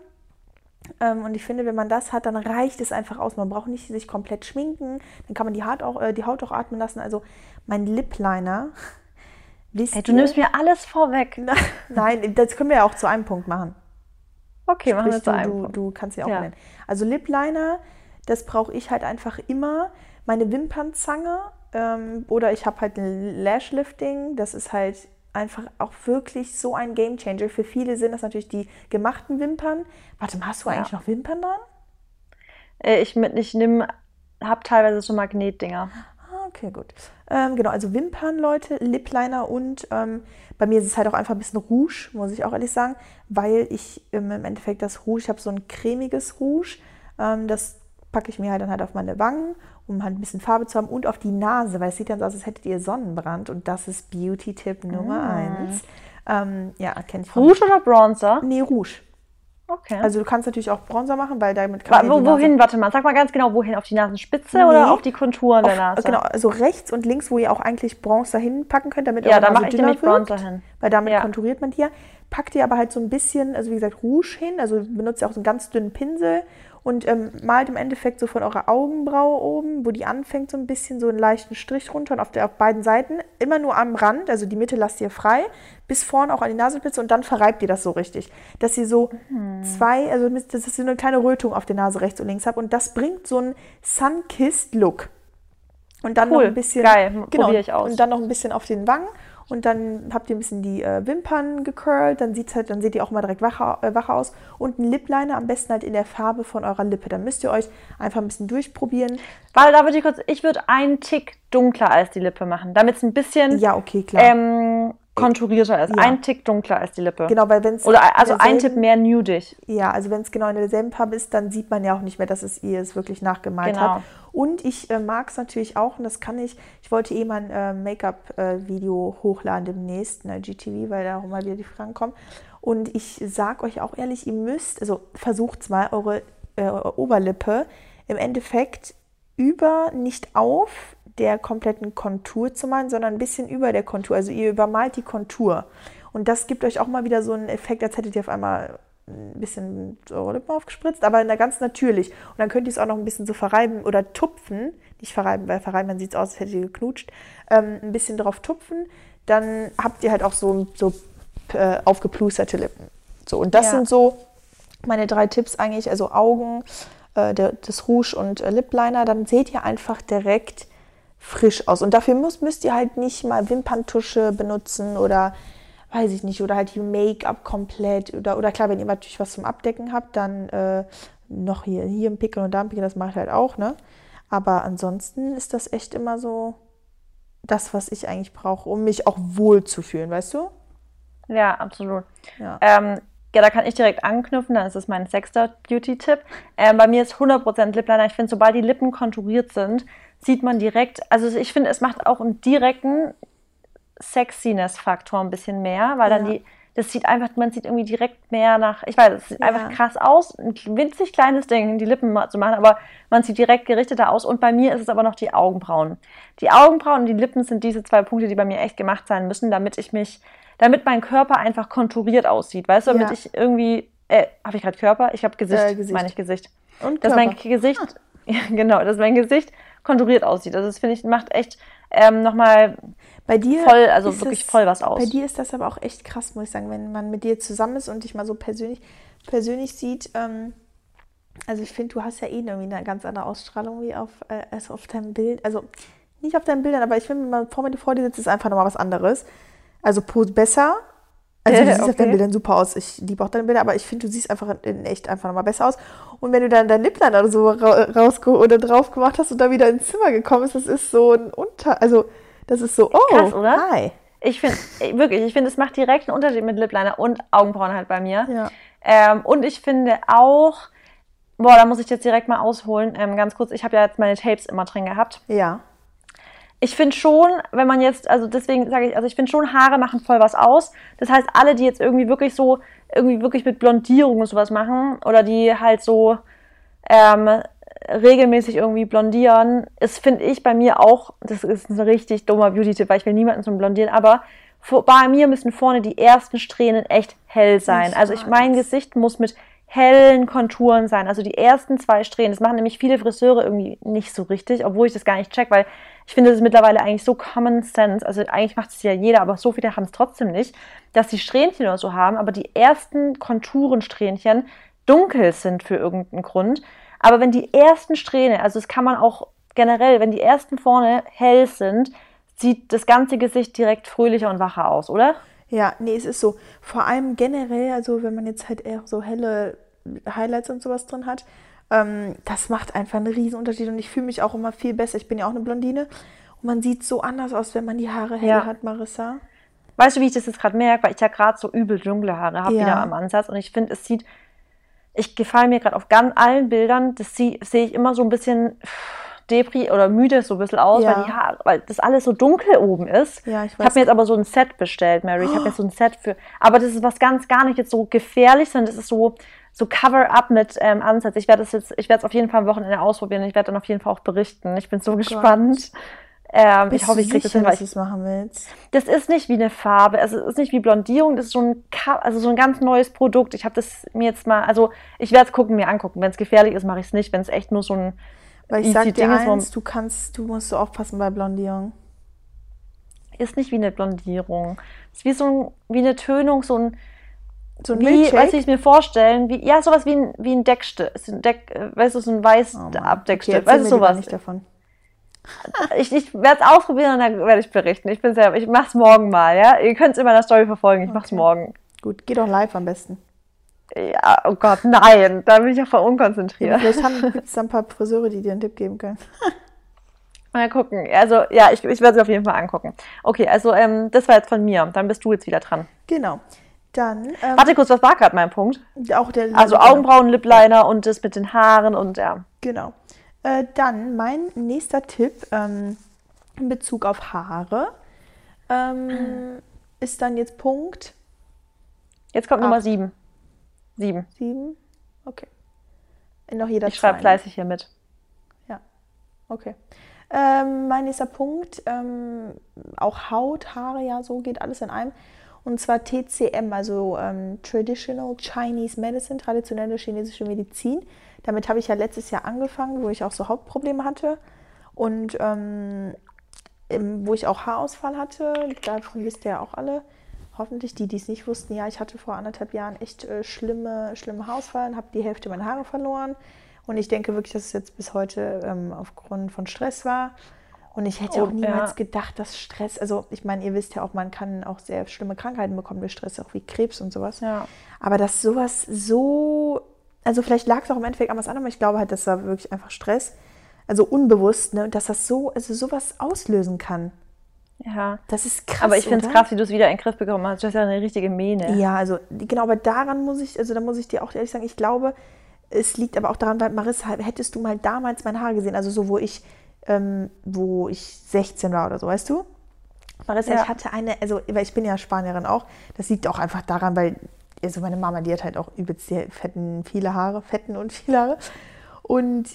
[SPEAKER 2] Ähm, und ich finde, wenn man das hat, dann reicht es einfach aus. Man braucht nicht sich komplett schminken. Dann kann man die Haut auch, äh, die Haut auch atmen lassen. Also mein Lip Liner.
[SPEAKER 1] Ey, du nimmst mir alles vorweg.
[SPEAKER 2] Nein, das können wir ja auch zu einem Punkt machen.
[SPEAKER 1] Okay, machen wir
[SPEAKER 2] Sprich,
[SPEAKER 1] zu
[SPEAKER 2] du, du, kannst ja auch
[SPEAKER 1] Ja.
[SPEAKER 2] nennen. Also Lip Liner, das brauche ich halt einfach immer. Meine Wimpernzange ähm, oder ich habe halt ein Lash Lifting. Das ist halt einfach auch wirklich so ein Game Changer. Für viele sind das natürlich die gemachten Wimpern. Warte mal, hast du
[SPEAKER 1] Ja.
[SPEAKER 2] eigentlich noch Wimpern dran?
[SPEAKER 1] Äh, Ich, mit- ich nimm, hab teilweise so Magnetdinger.
[SPEAKER 2] Ah, okay, gut. Ähm, genau, also Wimpern, Leute, Lip-Liner und ähm, bei mir ist es halt auch einfach ein bisschen Rouge, muss ich auch ehrlich sagen, weil ich ähm, im Endeffekt das Rouge, ich habe so ein cremiges Rouge, ähm, das packe ich mir halt dann halt auf meine Wangen, um halt ein bisschen Farbe zu haben und auf die Nase, weil es sieht dann so aus, als hättet ihr Sonnenbrand und das ist Beauty-Tipp Nummer
[SPEAKER 1] Ah.
[SPEAKER 2] eins. Ähm, ja, kenne ich
[SPEAKER 1] Rouge oder Bronzer?
[SPEAKER 2] Nee, Rouge.
[SPEAKER 1] Okay.
[SPEAKER 2] Also du kannst natürlich auch Bronzer machen, weil damit kann man ja
[SPEAKER 1] wohin, warte mal, sag mal ganz genau, wohin? Auf die Nasenspitze
[SPEAKER 2] Nee.
[SPEAKER 1] oder auf die Konturen der Nase?
[SPEAKER 2] Genau, also rechts und links, wo ihr auch eigentlich Bronzer hinpacken könnt, damit
[SPEAKER 1] Ja,
[SPEAKER 2] eure
[SPEAKER 1] da mache ich
[SPEAKER 2] dünner
[SPEAKER 1] nämlich Bronzer hin.
[SPEAKER 2] Weil damit
[SPEAKER 1] Ja.
[SPEAKER 2] konturiert man ja. Packt ihr aber halt so ein bisschen, also wie gesagt, Rouge hin, also benutzt ihr auch so einen ganz dünnen Pinsel und ähm, malt im Endeffekt so von eurer Augenbraue oben, wo die anfängt, so ein bisschen so einen leichten Strich runter und auf, der, auf beiden Seiten. Immer nur am Rand, also die Mitte lasst ihr frei, bis vorne auch an die Nasenspitze und dann verreibt ihr das so richtig. Dass ihr so
[SPEAKER 1] Hm.
[SPEAKER 2] zwei, also dass ihr so eine kleine Rötung auf der Nase rechts und links habt und das bringt so einen Sunkissed Look. Und dann
[SPEAKER 1] Cool,
[SPEAKER 2] noch ein bisschen.
[SPEAKER 1] geil,
[SPEAKER 2] genau,
[SPEAKER 1] ich aus.
[SPEAKER 2] Und dann noch ein bisschen auf den Wangen. Und dann habt ihr ein bisschen die äh, Wimpern gecurlt. Dann, sieht's halt, dann seht ihr auch mal direkt wacher, äh, wacher aus. Und ein Lip-Liner am besten halt in der Farbe von eurer Lippe. Dann müsst ihr euch einfach ein bisschen durchprobieren.
[SPEAKER 1] Warte, da würde ich kurz, ich würde einen Tick dunkler als die Lippe machen, damit es ein bisschen
[SPEAKER 2] Ja, okay, klar.
[SPEAKER 1] ähm, konturierter ist.
[SPEAKER 2] Ja.
[SPEAKER 1] Ein Tick dunkler als die Lippe.
[SPEAKER 2] genau, weil wenn es.
[SPEAKER 1] Oder also ein Tipp mehr nudig.
[SPEAKER 2] Ja, also wenn es genau in derselben Farbe ist, dann sieht man ja auch nicht mehr, dass es ihr es wirklich nachgemalt
[SPEAKER 1] Genau.
[SPEAKER 2] hat. Und ich äh, mag es natürlich auch, und das kann ich, ich wollte eh mal ein äh, Make-up-Video hochladen demnächst, der GTV, weil da auch immer wieder die Fragen kommen. Und ich sag euch auch ehrlich, ihr müsst, also versucht mal eure, äh, eure Oberlippe im Endeffekt über, nicht auf der kompletten Kontur zu malen, sondern ein bisschen über der Kontur. Also ihr übermalt die Kontur. Und das gibt euch auch mal wieder so einen Effekt, als hättet ihr auf einmal ein bisschen eure Lippen aufgespritzt, aber ganz natürlich. Und dann könnt ihr es auch noch ein bisschen so verreiben oder tupfen. Nicht verreiben, weil verreiben, dann sieht es aus, als hättet ihr geknutscht. Ähm, ein bisschen drauf tupfen. Dann habt ihr halt auch so, so äh, aufgeplusterte Lippen. So, und das
[SPEAKER 1] Ja.
[SPEAKER 2] sind so meine drei Tipps eigentlich. Also Augen, äh, der, das Rouge und äh, Lip Liner. Dann seht ihr einfach direkt frisch aus. Und dafür muss, müsst ihr halt nicht mal Wimperntusche benutzen oder weiß ich nicht, oder halt die Make-up komplett. Oder, oder klar, wenn ihr natürlich was zum Abdecken habt, dann äh, noch hier, hier ein Pickel und da ein Pickel, das mache ich halt auch, ne? Aber ansonsten ist das echt immer so das, was ich eigentlich brauche, um mich auch wohl zu fühlen, weißt du?
[SPEAKER 1] Ja, absolut.
[SPEAKER 2] Ja.
[SPEAKER 1] Ähm, ja, da kann ich direkt anknüpfen, dann ist es mein sechster Beauty-Tipp. Ähm, bei mir ist 100% Lip Liner. Ich finde, sobald die Lippen konturiert sind, sieht man direkt, also ich finde, es macht auch einen direkten Sexiness-Faktor ein bisschen mehr, weil dann
[SPEAKER 2] Ja.
[SPEAKER 1] die, das sieht einfach, man sieht irgendwie direkt mehr nach, ich weiß, es sieht
[SPEAKER 2] Ja.
[SPEAKER 1] einfach krass aus, ein winzig kleines Ding, die Lippen zu machen, aber man sieht direkt gerichteter aus. Und bei mir ist es aber noch die Augenbrauen. Die Augenbrauen und die Lippen sind diese zwei Punkte, die bei mir echt gemacht sein müssen, damit ich mich, damit mein Körper einfach konturiert aussieht, weißt du, damit
[SPEAKER 2] Ja.
[SPEAKER 1] ich irgendwie, äh, habe ich gerade Körper? Ich habe Gesicht,
[SPEAKER 2] Äh, Gesicht.
[SPEAKER 1] meine ich Gesicht.
[SPEAKER 2] Und
[SPEAKER 1] Dass
[SPEAKER 2] Körper.
[SPEAKER 1] mein Gesicht, ja, genau, dass mein Gesicht konturiert aussieht. Also das finde ich, macht echt ähm, nochmal
[SPEAKER 2] Bei dir
[SPEAKER 1] voll, also wirklich
[SPEAKER 2] das-
[SPEAKER 1] voll was aus.
[SPEAKER 2] Bei dir ist das aber auch echt krass, muss ich sagen, wenn man mit dir zusammen ist und dich mal so persönlich, persönlich sieht. Ähm, also ich finde, du hast ja eh irgendwie eine ganz andere Ausstrahlung wie auf, äh, als auf deinem Bild. Also nicht auf deinen Bildern, aber ich finde, wenn man vor mir vor dir sitzt, ist einfach nochmal was anderes. Also besser. Also du siehst auf
[SPEAKER 1] Okay.
[SPEAKER 2] deinen Bildern super aus. Ich liebe auch deine Bilder, aber ich finde, du siehst einfach in echt einfach nochmal besser aus. Und wenn du dann dein Lippliner oder so ra raus oder drauf gemacht hast und da wieder ins Zimmer gekommen bist, das ist so ein Unter... Also das ist so, oh,
[SPEAKER 1] Krass, oder?
[SPEAKER 2] hi.
[SPEAKER 1] Ich finde, wirklich, ich finde, es macht direkt einen Unterschied mit Lip Liner und Augenbrauen halt bei mir.
[SPEAKER 2] Ja.
[SPEAKER 1] Ähm, und ich finde auch, boah, da muss ich jetzt direkt mal ausholen, ähm, ganz kurz, ich habe ja jetzt meine Tapes immer drin gehabt.
[SPEAKER 2] Ja.
[SPEAKER 1] Ich finde schon, wenn man jetzt, also deswegen sage ich, also ich finde schon, Haare machen voll was aus. Das heißt, alle, die jetzt irgendwie wirklich so, irgendwie wirklich mit Blondierung und sowas machen oder die halt so ähm, regelmäßig irgendwie blondieren, ist, finde ich, bei mir auch, das ist ein richtig dummer Beauty-Tipp, weil ich will niemanden zum Blondieren, aber vor, bei mir müssen vorne die ersten Strähnen echt hell sein. Also ich, mein. Gesicht muss mit hellen Konturen sein. Also die ersten zwei Strähnen. Das machen nämlich viele Friseure irgendwie nicht so richtig, obwohl ich das gar nicht check, weil ich finde, ist mittlerweile eigentlich so Common Sense. Also eigentlich macht es ja jeder, aber so viele haben es trotzdem nicht, dass die Strähnchen oder so haben, aber die ersten Konturensträhnchen dunkel sind für irgendeinen Grund. Aber wenn die ersten Strähne, also das kann man auch generell, wenn die ersten vorne hell sind, sieht das ganze Gesicht direkt fröhlicher und wacher aus, oder?
[SPEAKER 2] Ja, nee, es ist so. Vor allem generell, also wenn man jetzt halt eher so helle Highlights und sowas drin hat, ähm, das macht einfach einen riesen Unterschied und ich fühle mich auch immer viel besser. Ich bin ja auch eine Blondine Und man sieht so anders aus, wenn man die Haare hell
[SPEAKER 1] Ja.
[SPEAKER 2] hat, Marissa.
[SPEAKER 1] Weißt du, wie ich das jetzt gerade merke? Weil ich ja gerade so übel dunkle Haare habe
[SPEAKER 2] Ja.
[SPEAKER 1] wieder am Ansatz. Und ich finde, es sieht, ich gefalle mir gerade auf ganz allen Bildern, das sie- sehe ich immer so ein bisschen depri oder müde so ein bisschen aus,
[SPEAKER 2] Ja.
[SPEAKER 1] weil, die Haare, weil das alles so dunkel oben ist.
[SPEAKER 2] Ja, ich
[SPEAKER 1] Ich habe mir jetzt aber so ein Set bestellt, Mary. Ich habe jetzt so ein Set für. Aber das ist was ganz gar nicht jetzt so gefährlich, sondern das ist so, so Cover-up mit ähm, Ansatz. Ich werde das jetzt, ich werde es auf jeden Fall am Wochenende ausprobieren. Ich werde dann auf jeden Fall auch berichten. Ich bin so gespannt. Ähm,
[SPEAKER 2] Bist
[SPEAKER 1] ich hoffe, ich kriege das hin, weil ich
[SPEAKER 2] es machen willst.
[SPEAKER 1] das ist nicht wie eine Farbe, also es ist nicht wie Blondierung, das ist so ein, also so ein ganz neues Produkt. Ich habe das mir jetzt mal, also ich werde es gucken, mir angucken. Wenn es gefährlich ist, mache ich es nicht. Wenn es echt nur so ein
[SPEAKER 2] Weil ich sag dir
[SPEAKER 1] ist,
[SPEAKER 2] eins, du kannst, du musst so aufpassen bei Blondierung.
[SPEAKER 1] ist nicht wie eine Blondierung. Es ist wie so ein, wie eine Tönung, so ein,
[SPEAKER 2] So ein
[SPEAKER 1] wie, wie ich es mir vorstellen, wie, ja, sowas wie ein, wie ein ein Deck, äh, weißt du, so ein weiß
[SPEAKER 2] Oh Mann.
[SPEAKER 1] Abdeckstift,
[SPEAKER 2] Okay,
[SPEAKER 1] weißt du, sowas.
[SPEAKER 2] nicht davon.
[SPEAKER 1] Ich, ich werde es ausprobieren und dann werde ich berichten. Ich bin selber, ich mach's morgen mal, ja. Ihr könnt es in meiner Story verfolgen, ich mach's
[SPEAKER 2] Okay.
[SPEAKER 1] morgen.
[SPEAKER 2] Gut, geh doch live am besten.
[SPEAKER 1] Ja, oh Gott, nein, da bin ich ja voll
[SPEAKER 2] Ja.
[SPEAKER 1] unkonzentriert.
[SPEAKER 2] Vielleicht gibt es da ein paar Friseure, die dir einen Tipp geben können.
[SPEAKER 1] Mal gucken. Also, ja, ich, ich werde sie auf jeden Fall angucken. Okay, also, ähm, das war jetzt von mir. Dann bist du jetzt wieder dran.
[SPEAKER 2] Genau. Dann ähm,
[SPEAKER 1] Warte kurz, was war gerade mein Punkt?
[SPEAKER 2] auch der
[SPEAKER 1] Also
[SPEAKER 2] genau.
[SPEAKER 1] Augenbrauen, Lipliner und das mit den Haaren und ja.
[SPEAKER 2] Genau. Äh, dann mein nächster Tipp ähm, in Bezug auf Haare ähm, ist dann jetzt Punkt
[SPEAKER 1] Jetzt kommt Nummer
[SPEAKER 2] Acht.
[SPEAKER 1] sieben. Sieben.
[SPEAKER 2] 7. Okay. Noch jeder
[SPEAKER 1] Ich schreibe fleißig hier mit.
[SPEAKER 2] Ja, okay. Ähm, mein nächster Punkt, ähm, auch Haut, Haare, ja, so geht alles in einem. Und zwar TCM, also ähm, Traditional Chinese Medicine, traditionelle chinesische Medizin. Damit habe ich ja letztes Jahr angefangen, wo ich auch so Hautprobleme hatte und ähm, wo ich auch Haarausfall hatte. Davon wisst ihr ja auch alle. Hoffentlich die, die es nicht wussten. Ja, ich hatte vor anderthalb Jahren echt äh, schlimme, schlimme Haarausfall und habe die Hälfte meiner Haare verloren. Und ich denke wirklich, dass es jetzt bis heute ähm, aufgrund von Stress war. Und ich hätte
[SPEAKER 1] Oh,
[SPEAKER 2] auch niemals
[SPEAKER 1] ja.
[SPEAKER 2] gedacht, dass Stress, also ich meine, ihr wisst ja auch, man kann auch sehr schlimme Krankheiten bekommen durch Stress, auch wie Krebs und sowas.
[SPEAKER 1] Ja.
[SPEAKER 2] Aber dass sowas so, also vielleicht lag es auch im Endeffekt an was anderem, aber ich glaube halt, das war wirklich einfach Stress, also unbewusst, ne, und dass das so, also sowas auslösen kann.
[SPEAKER 1] Ja.
[SPEAKER 2] Das ist krass.
[SPEAKER 1] Aber ich finde es krass, wie du es wieder in den Griff bekommen hast. Du hast ja eine richtige Mähne.
[SPEAKER 2] Ja, also genau, aber daran muss ich, also da muss ich dir auch ehrlich sagen, ich glaube, es liegt aber auch daran, weil Marissa, hättest du mal damals meine Haare gesehen, also so, wo ich, ähm, wo ich 16 war oder so, weißt du? Marissa,
[SPEAKER 1] Ja.
[SPEAKER 2] ich hatte eine, also, weil ich bin ja Spanierin auch, das liegt auch einfach daran, weil, also meine Mama, die hat halt auch übelst fetten, viele Haare, fetten und viele Haare. Und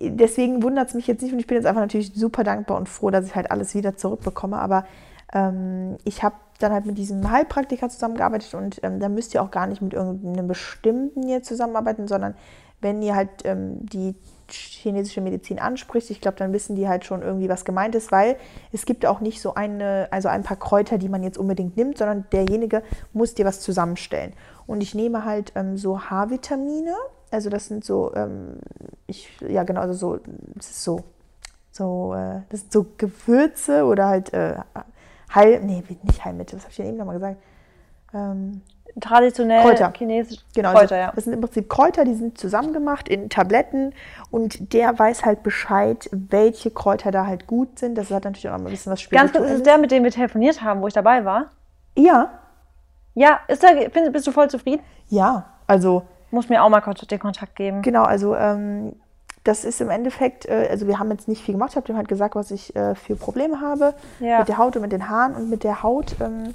[SPEAKER 2] deswegen wundert es mich jetzt nicht und ich bin jetzt einfach natürlich super dankbar und froh, dass ich halt alles wieder zurückbekomme. Aber ähm, ich habe dann halt mit diesem Heilpraktiker zusammengearbeitet und ähm, da müsst ihr auch gar nicht mit irgendeinem bestimmten hier zusammenarbeiten, sondern wenn ihr halt ähm, die chinesische Medizin anspricht, ich glaube, dann wissen die halt schon irgendwie, was gemeint ist, weil es gibt auch nicht so eine, also ein paar Kräuter, die man jetzt unbedingt nimmt, sondern derjenige muss dir was zusammenstellen. Und ich nehme halt ähm, so Haarvitamine, also das sind so, ähm, ich, ja genau, also so, das ist so, so, äh, das sind so Gewürze oder halt äh, Heil, nee, nicht Heilmittel, was habe ich denn eben nochmal gesagt? Ähm,
[SPEAKER 1] Traditionell
[SPEAKER 2] Kräuter.
[SPEAKER 1] chinesisch.
[SPEAKER 2] Genau,
[SPEAKER 1] Kräuter,
[SPEAKER 2] also,
[SPEAKER 1] ja.
[SPEAKER 2] das sind im Prinzip Kräuter, die sind zusammengemacht in Tabletten und der weiß halt Bescheid, welche Kräuter da halt gut sind. Das hat natürlich auch noch ein bisschen was
[SPEAKER 1] Ganz kurz, ist
[SPEAKER 2] Spirituelles.
[SPEAKER 1] es der, mit dem wir telefoniert haben, wo ich dabei war?
[SPEAKER 2] Ja,
[SPEAKER 1] Ja, ist der, bist du voll zufrieden?
[SPEAKER 2] ja, also
[SPEAKER 1] Muss mir auch mal den Kontakt geben.
[SPEAKER 2] genau, also ähm, das ist im Endeffekt, äh, also wir haben jetzt nicht viel gemacht, ich habe dem halt gesagt, was ich äh, für Probleme habe
[SPEAKER 1] Ja.
[SPEAKER 2] mit der Haut und mit den Haaren und mit der Haut ähm,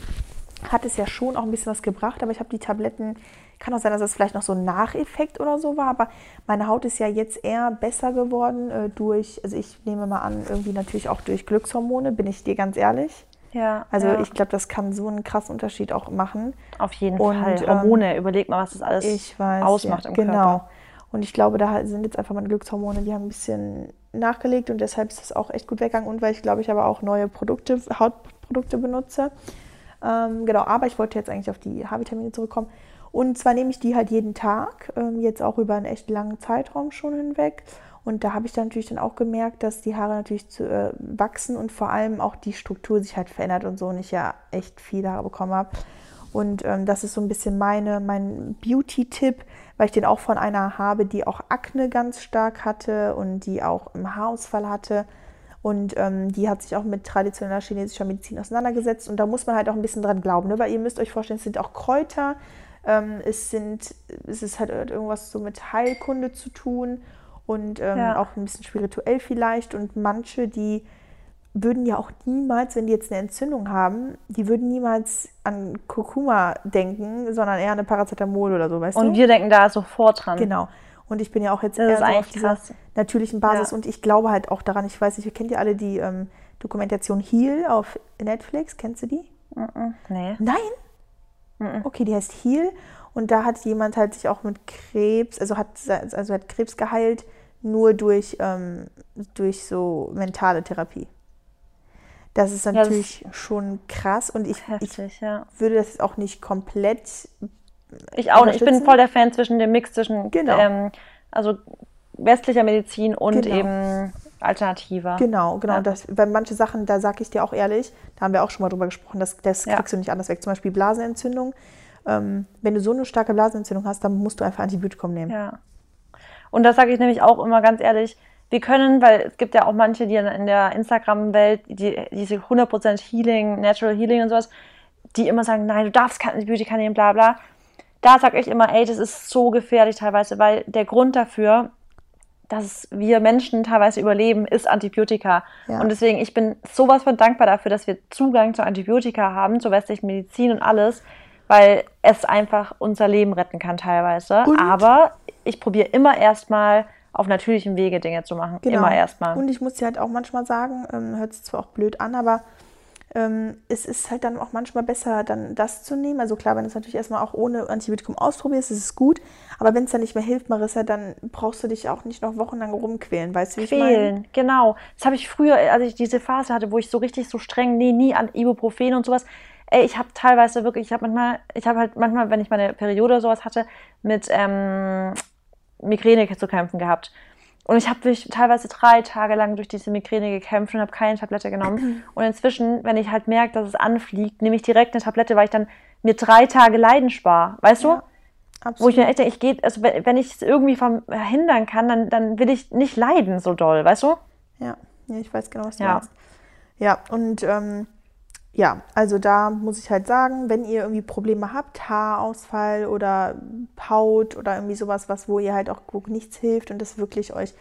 [SPEAKER 2] hat es ja schon auch ein bisschen was gebracht, aber ich habe die Tabletten, kann auch sein, dass das vielleicht noch so ein Nacheffekt oder so war, aber meine Haut ist ja jetzt eher besser geworden äh, durch, also ich nehme mal an, irgendwie natürlich auch durch Glückshormone, bin ich dir ganz ehrlich.
[SPEAKER 1] Ja,
[SPEAKER 2] Also
[SPEAKER 1] ja.
[SPEAKER 2] ich glaube, das kann so einen krassen Unterschied auch machen.
[SPEAKER 1] Auf jeden
[SPEAKER 2] Und,
[SPEAKER 1] Fall.
[SPEAKER 2] ähm,
[SPEAKER 1] Hormone, überleg mal, was das alles
[SPEAKER 2] weiß.
[SPEAKER 1] ausmacht
[SPEAKER 2] ja,
[SPEAKER 1] im
[SPEAKER 2] genau.
[SPEAKER 1] Körper.
[SPEAKER 2] Und ich glaube, da sind jetzt einfach meine Glückshormone, die haben ein bisschen nachgelegt und deshalb ist das auch echt gut weggegangen. Und weil ich glaube, ich aber auch neue Produkte, Hautprodukte benutze. Ähm, genau, aber ich wollte jetzt eigentlich auf die Haarvitamine zurückkommen. Und zwar nehme ich die halt jeden Tag, ähm, jetzt auch über einen echt langen Zeitraum schon hinweg. Und da habe ich dann natürlich dann auch gemerkt, dass die Haare natürlich zu, äh, wachsen und vor allem auch die Struktur sich halt verändert und so. Und ich ja echt viele Haare bekommen habe. Und ähm, das ist so ein bisschen meine, mein Beauty-Tipp, weil ich den auch von einer habe, die auch Akne ganz stark hatte und die auch einen Haarausfall hatte. Und ähm, die hat sich auch mit traditioneller chinesischer Medizin auseinandergesetzt. Und da muss man halt auch ein bisschen dran glauben, ne? weil ihr müsst euch vorstellen, es sind auch Kräuter, ähm, es, sind, es ist halt irgendwas so mit Heilkunde zu tun und ähm, ja. auch ein bisschen spirituell vielleicht. Und manche, die würden ja auch niemals, wenn die jetzt eine Entzündung haben, die würden niemals an Kurkuma denken, sondern eher an eine Paracetamol oder so, weißt
[SPEAKER 1] und
[SPEAKER 2] du?
[SPEAKER 1] Und wir denken da sofort dran.
[SPEAKER 2] Genau. Und ich bin ja auch jetzt das eher so auf dieser natürlichen Basis ja. und ich glaube halt auch daran, ich weiß nicht, kennt ihr alle die ähm, Dokumentation Heal auf Netflix? Kennst du die?
[SPEAKER 1] Mm. Nee.
[SPEAKER 2] Nein? Mm okay, die heißt Heal und da hat jemand halt sich auch mit Krebs, also hat, also hat Krebs geheilt, nur durch, ähm, durch so mentale Therapie. Das ist natürlich ja, das schon krass und ich, heftig, ich ja. würde das auch nicht komplett.
[SPEAKER 1] Ich auch nicht. Ich bin voll der Fan zwischen dem Mix zwischen genau. ähm, also westlicher Medizin und genau. eben alternativer.
[SPEAKER 2] Genau, genau. Ja. Das, weil manche Sachen, da sage ich dir auch ehrlich, da haben wir auch schon mal drüber gesprochen, das, das kriegst du nicht anders weg. Zum Beispiel Blasenentzündung. Ähm, wenn du so eine starke Blasenentzündung hast, dann musst du einfach Antibiotikum nehmen.
[SPEAKER 1] Ja. Und das sage ich nämlich auch immer ganz ehrlich, wir können, weil es gibt ja auch manche, die in der Instagram-Welt, die, diese 100% Healing, Natural Healing und sowas, die immer sagen, nein, du darfst kein Antibiotika nehmen, bla bla. Da sage ich immer, ey, das ist so gefährlich teilweise, weil der Grund dafür, dass wir Menschen teilweise überleben, ist Antibiotika. Ja. Und deswegen, ich bin sowas von dankbar dafür, dass wir Zugang zu Antibiotika haben, zur westlichen Medizin und alles, weil es einfach unser Leben retten kann teilweise. Und? Aber ich probiere immer erstmal auf natürlichem Wege Dinge zu machen. Genau. Immer erstmal.
[SPEAKER 2] Und ich muss dir halt auch manchmal sagen, ähm, hört sich zwar auch blöd an, aber es ist halt dann auch manchmal besser, dann das zu nehmen. Also klar, wenn du es natürlich erstmal auch ohne Antibiotikum ausprobierst, ist es gut. Aber wenn es dann nicht mehr hilft, Marissa, dann brauchst du dich auch nicht noch wochenlang rumquälen. Weißt du, wie Quälen, ich meine?
[SPEAKER 1] genau. Das habe ich früher, als ich diese Phase hatte, wo ich so richtig so streng, nee, nie an Ibuprofen und sowas. Ey, ich habe teilweise wirklich, ich habe manchmal, ich habe halt manchmal, wenn ich meine Periode oder sowas hatte, mit ähm, Migräne zu kämpfen gehabt. Und ich habe teilweise drei Tage lang durch diese Migräne gekämpft und habe keine Tablette genommen. Und inzwischen, wenn ich halt merke, dass es anfliegt, nehme ich direkt eine Tablette, weil ich dann mir drei Tage Leiden spare. Weißt ja, du? Absolut. Wo ich mir echt denke, ich gehe, also wenn ich es irgendwie verhindern kann, dann, dann will ich nicht leiden so doll, weißt du?
[SPEAKER 2] Ja, ja ich weiß genau, was du ja. meinst. Ja, und ähm, ja, also da muss ich halt sagen, wenn ihr irgendwie Probleme habt, Haarausfall oder Haut oder irgendwie sowas, was wo ihr halt auch nichts hilft und das wirklich euch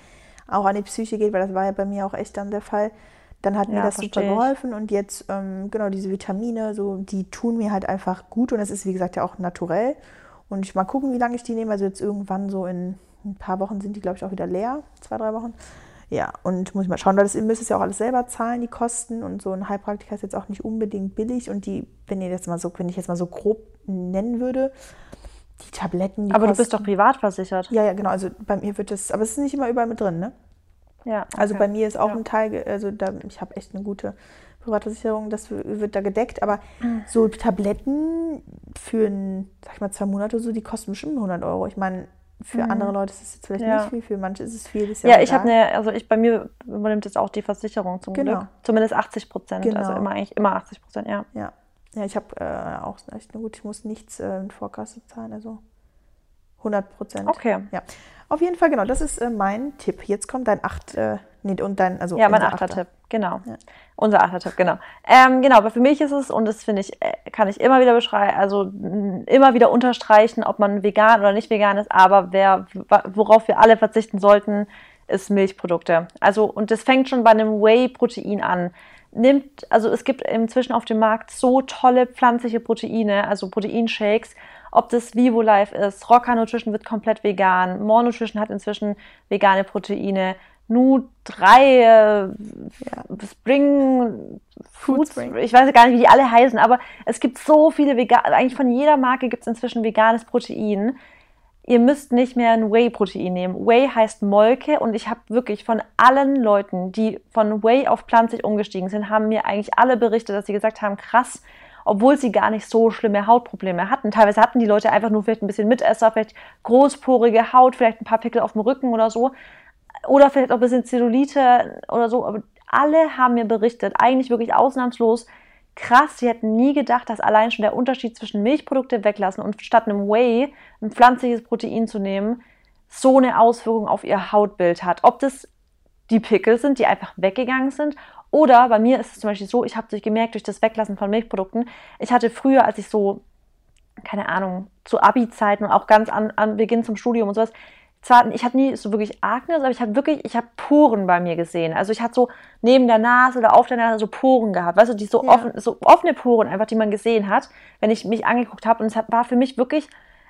[SPEAKER 2] auch an die Psyche geht, weil das war ja bei mir auch echt dann der Fall, dann hat ja, mir das super geholfen und jetzt ähm, genau diese Vitamine, so die tun mir halt einfach gut und es ist wie gesagt ja auch naturell und ich mal gucken, wie lange ich die nehme. Also jetzt irgendwann so in ein paar Wochen sind die glaube ich auch wieder leer, zwei drei Wochen. Ja, und muss ich mal schauen, weil das, ihr müsst es ja auch alles selber zahlen, die Kosten. Und so ein Heilpraktiker ist jetzt auch nicht unbedingt billig. Und die, wenn ihr jetzt mal so, wenn ich jetzt mal so grob nennen würde, die Tabletten. Die
[SPEAKER 1] aber kosten, du bist doch privat versichert.
[SPEAKER 2] Ja, ja, genau. Also bei mir wird das, aber es ist nicht immer überall mit drin, ne?
[SPEAKER 1] Ja.
[SPEAKER 2] Okay. Also bei mir ist auch ja. ein Teil, also da, ich habe echt eine gute Privatversicherung, das wird da gedeckt. Aber mhm. so Tabletten für, ein, sag ich mal, zwei Monate so, die kosten bestimmt 100 Euro. Ich meine, für mhm. andere Leute ist es jetzt vielleicht ja. nicht viel, für manche ist es viel.
[SPEAKER 1] Ist ja, ja ich habe eine, also ich bei mir übernimmt jetzt auch die Versicherung zum genau. Glück. Zumindest 80 Prozent. Also genau. Also immer eigentlich immer 80 Prozent, ja.
[SPEAKER 2] Ja. Ja, ich habe äh, auch echt gute, ich muss nichts äh, in Vorkasse zahlen, also 100 Prozent.
[SPEAKER 1] Okay.
[SPEAKER 2] Ja. Auf jeden Fall, genau, das ist äh, mein Tipp. Jetzt kommt dein acht, äh, nee, und dein, also
[SPEAKER 1] Ja, mein achter Tipp, genau. Ja. Unser achter Tipp, genau. Ähm, genau, aber für mich ist es, und das finde ich, äh, kann ich immer wieder beschreiben, also immer wieder unterstreichen, ob man vegan oder nicht vegan ist, aber wer, worauf wir alle verzichten sollten, ist Milchprodukte. Also, und das fängt schon bei einem Whey-Protein an. Nimmt, also es gibt inzwischen auf dem Markt so tolle pflanzliche Proteine, also Proteinshakes, ob das Vivo Life ist, Rocker Nutrition wird komplett vegan, More Nutrition hat inzwischen vegane Proteine, Nu3, äh, ja. Spring Food Spring. Ich weiß gar nicht, wie die alle heißen, aber es gibt so viele vegan, eigentlich von jeder Marke gibt es inzwischen veganes Protein. Ihr müsst nicht mehr ein Whey-Protein nehmen. Whey heißt Molke und ich habe wirklich von allen Leuten, die von Whey auf pflanzlich umgestiegen sind, haben mir eigentlich alle berichtet, dass sie gesagt haben, krass, obwohl sie gar nicht so schlimme Hautprobleme hatten. Teilweise hatten die Leute einfach nur vielleicht ein bisschen Mitesser, vielleicht großporige Haut, vielleicht ein paar Pickel auf dem Rücken oder so. Oder vielleicht auch ein bisschen Zellulite oder so. Aber alle haben mir berichtet, eigentlich wirklich ausnahmslos, krass, sie hätten nie gedacht, dass allein schon der Unterschied zwischen Milchprodukte weglassen und statt einem Whey ein pflanzliches Protein zu nehmen, so eine Auswirkung auf ihr Hautbild hat. Ob das die Pickel sind, die einfach weggegangen sind. Oder bei mir ist es zum Beispiel so, ich habe gemerkt, durch das Weglassen von Milchprodukten, ich hatte früher, als ich so, keine Ahnung, zu Abi-Zeiten und auch ganz an, an Beginn zum Studium und sowas, zwar, ich hatte nie so wirklich Akne, aber ich habe wirklich, ich habe Poren bei mir gesehen. Also ich hatte so neben der Nase oder auf der Nase so Poren gehabt, weißt du, die so,
[SPEAKER 2] Ja.
[SPEAKER 1] offen, so offene Poren einfach, die man gesehen hat, wenn ich mich angeguckt habe. Und es war für mich wirklich,